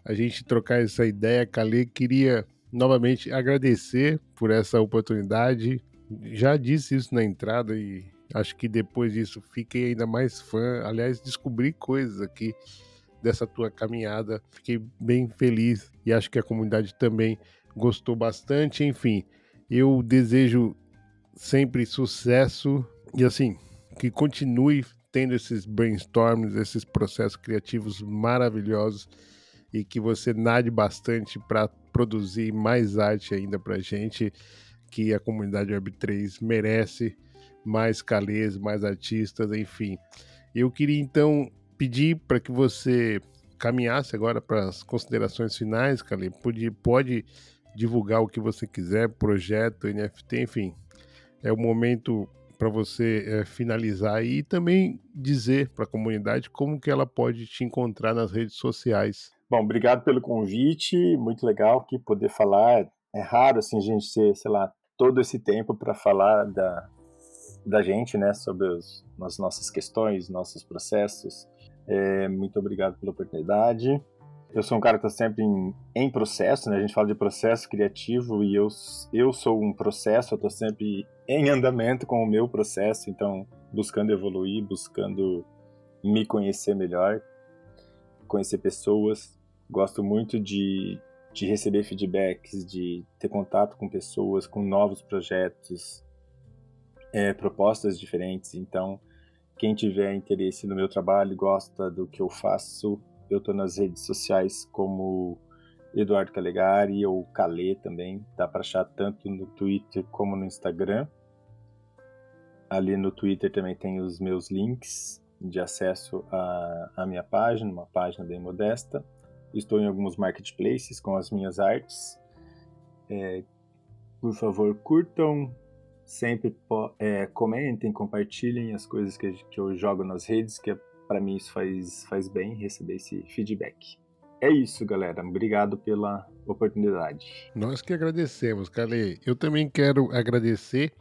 a gente trocar essa ideia. Calê, queria novamente agradecer por essa oportunidade. Já disse isso na entrada e acho que depois disso fiquei ainda mais fã. Aliás, descobri coisas aqui dessa tua caminhada. Fiquei bem feliz e acho que a comunidade também gostou bastante. Enfim, eu desejo sempre sucesso e assim, que continue tendo esses brainstorms, esses processos criativos maravilhosos e que você nade bastante para produzir mais arte ainda para gente, que a comunidade Web3 merece mais calês, mais artistas, enfim. Eu queria então pedir para que você caminhasse agora para as considerações finais, Calê. Pode, pode divulgar o que você quiser, projeto, NFT, enfim. É o momento para você é, finalizar e também dizer para a comunidade como que ela pode te encontrar nas redes sociais. Bom, obrigado pelo convite, muito legal aqui poder falar. É raro assim a gente ter, sei lá, todo esse tempo para falar da, da gente, né, sobre os, as nossas questões, nossos processos. É, muito obrigado pela oportunidade. eu sou um cara que está sempre em, em, processo, né? A gente fala de processo criativo e eu, eu sou um processo, eu estou sempre em andamento com o meu processo, então buscando evoluir, buscando me conhecer melhor, conhecer pessoas. Gosto muito de, de receber feedbacks, de ter contato com pessoas, com novos projetos, é, propostas diferentes. Então, quem tiver interesse no meu trabalho, gosta do que eu faço, eu estou nas redes sociais como Eduardo Calegari ou Calê também. Dá para achar tanto no Twitter como no Instagram. Ali no Twitter também tem os meus links de acesso à, à minha página, uma página bem modesta. Estou em alguns marketplaces com as minhas artes. É, por favor, curtam, sempre é, comentem, compartilhem as coisas que, que eu jogo nas redes, que é para mim isso faz, faz bem receber esse feedback. É isso, galera. Obrigado pela oportunidade. Nós que agradecemos, Kale. Eu também quero agradecer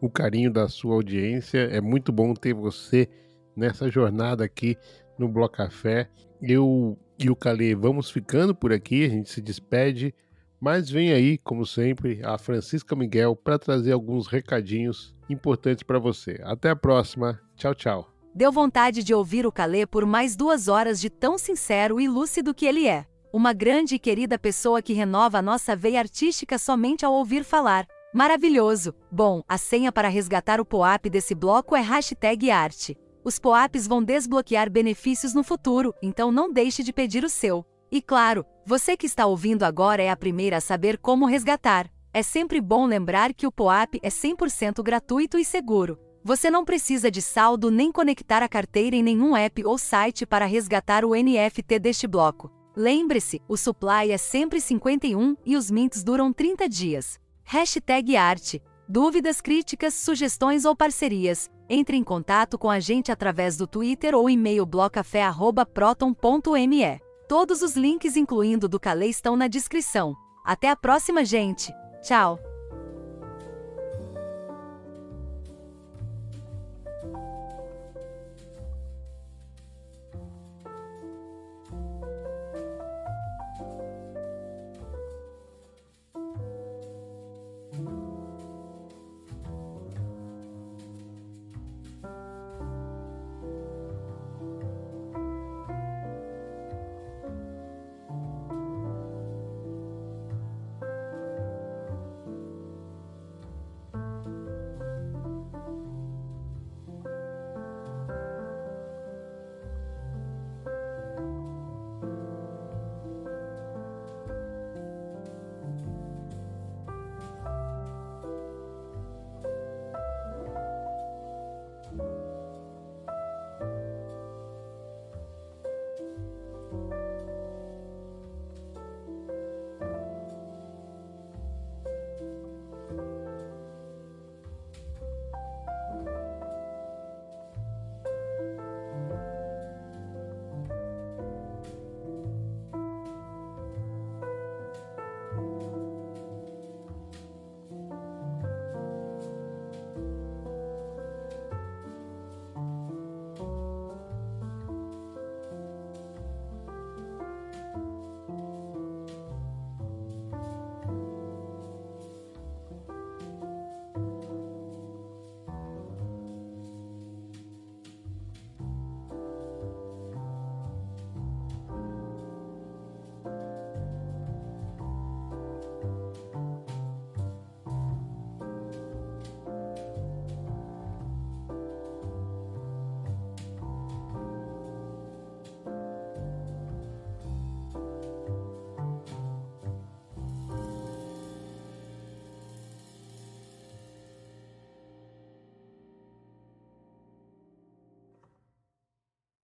o carinho da sua audiência. É muito bom ter você nessa jornada aqui no Bloco Café. Eu e o Kale vamos ficando por aqui, a gente se despede, mas vem aí, como sempre, a Francisca Miguel para trazer alguns recadinhos importantes para você. Até a próxima. Tchau, tchau. Deu vontade de ouvir o Calê por mais duas horas de tão sincero e lúcido que ele é. Uma grande e querida pessoa que renova a nossa veia artística somente ao ouvir falar. Maravilhoso! Bom, a senha para resgatar o POAP desse bloco é hashtag arte. Os POAPs vão desbloquear benefícios no futuro, então não deixe de pedir o seu. E claro, você que está ouvindo agora é a primeira a saber como resgatar. É sempre bom lembrar que o POAP é 100% gratuito e seguro. Você não precisa de saldo nem conectar a carteira em nenhum app ou site para resgatar o NFT deste bloco. Lembre-se, o supply é sempre 51 e os mints duram 30 dias. Hashtag arte. Dúvidas, críticas, sugestões ou parcerias? Entre em contato com a gente através do Twitter ou e-mail blocafé.proton.me. Todos os links, incluindo do Calê, estão na descrição. Até a próxima, gente! Tchau!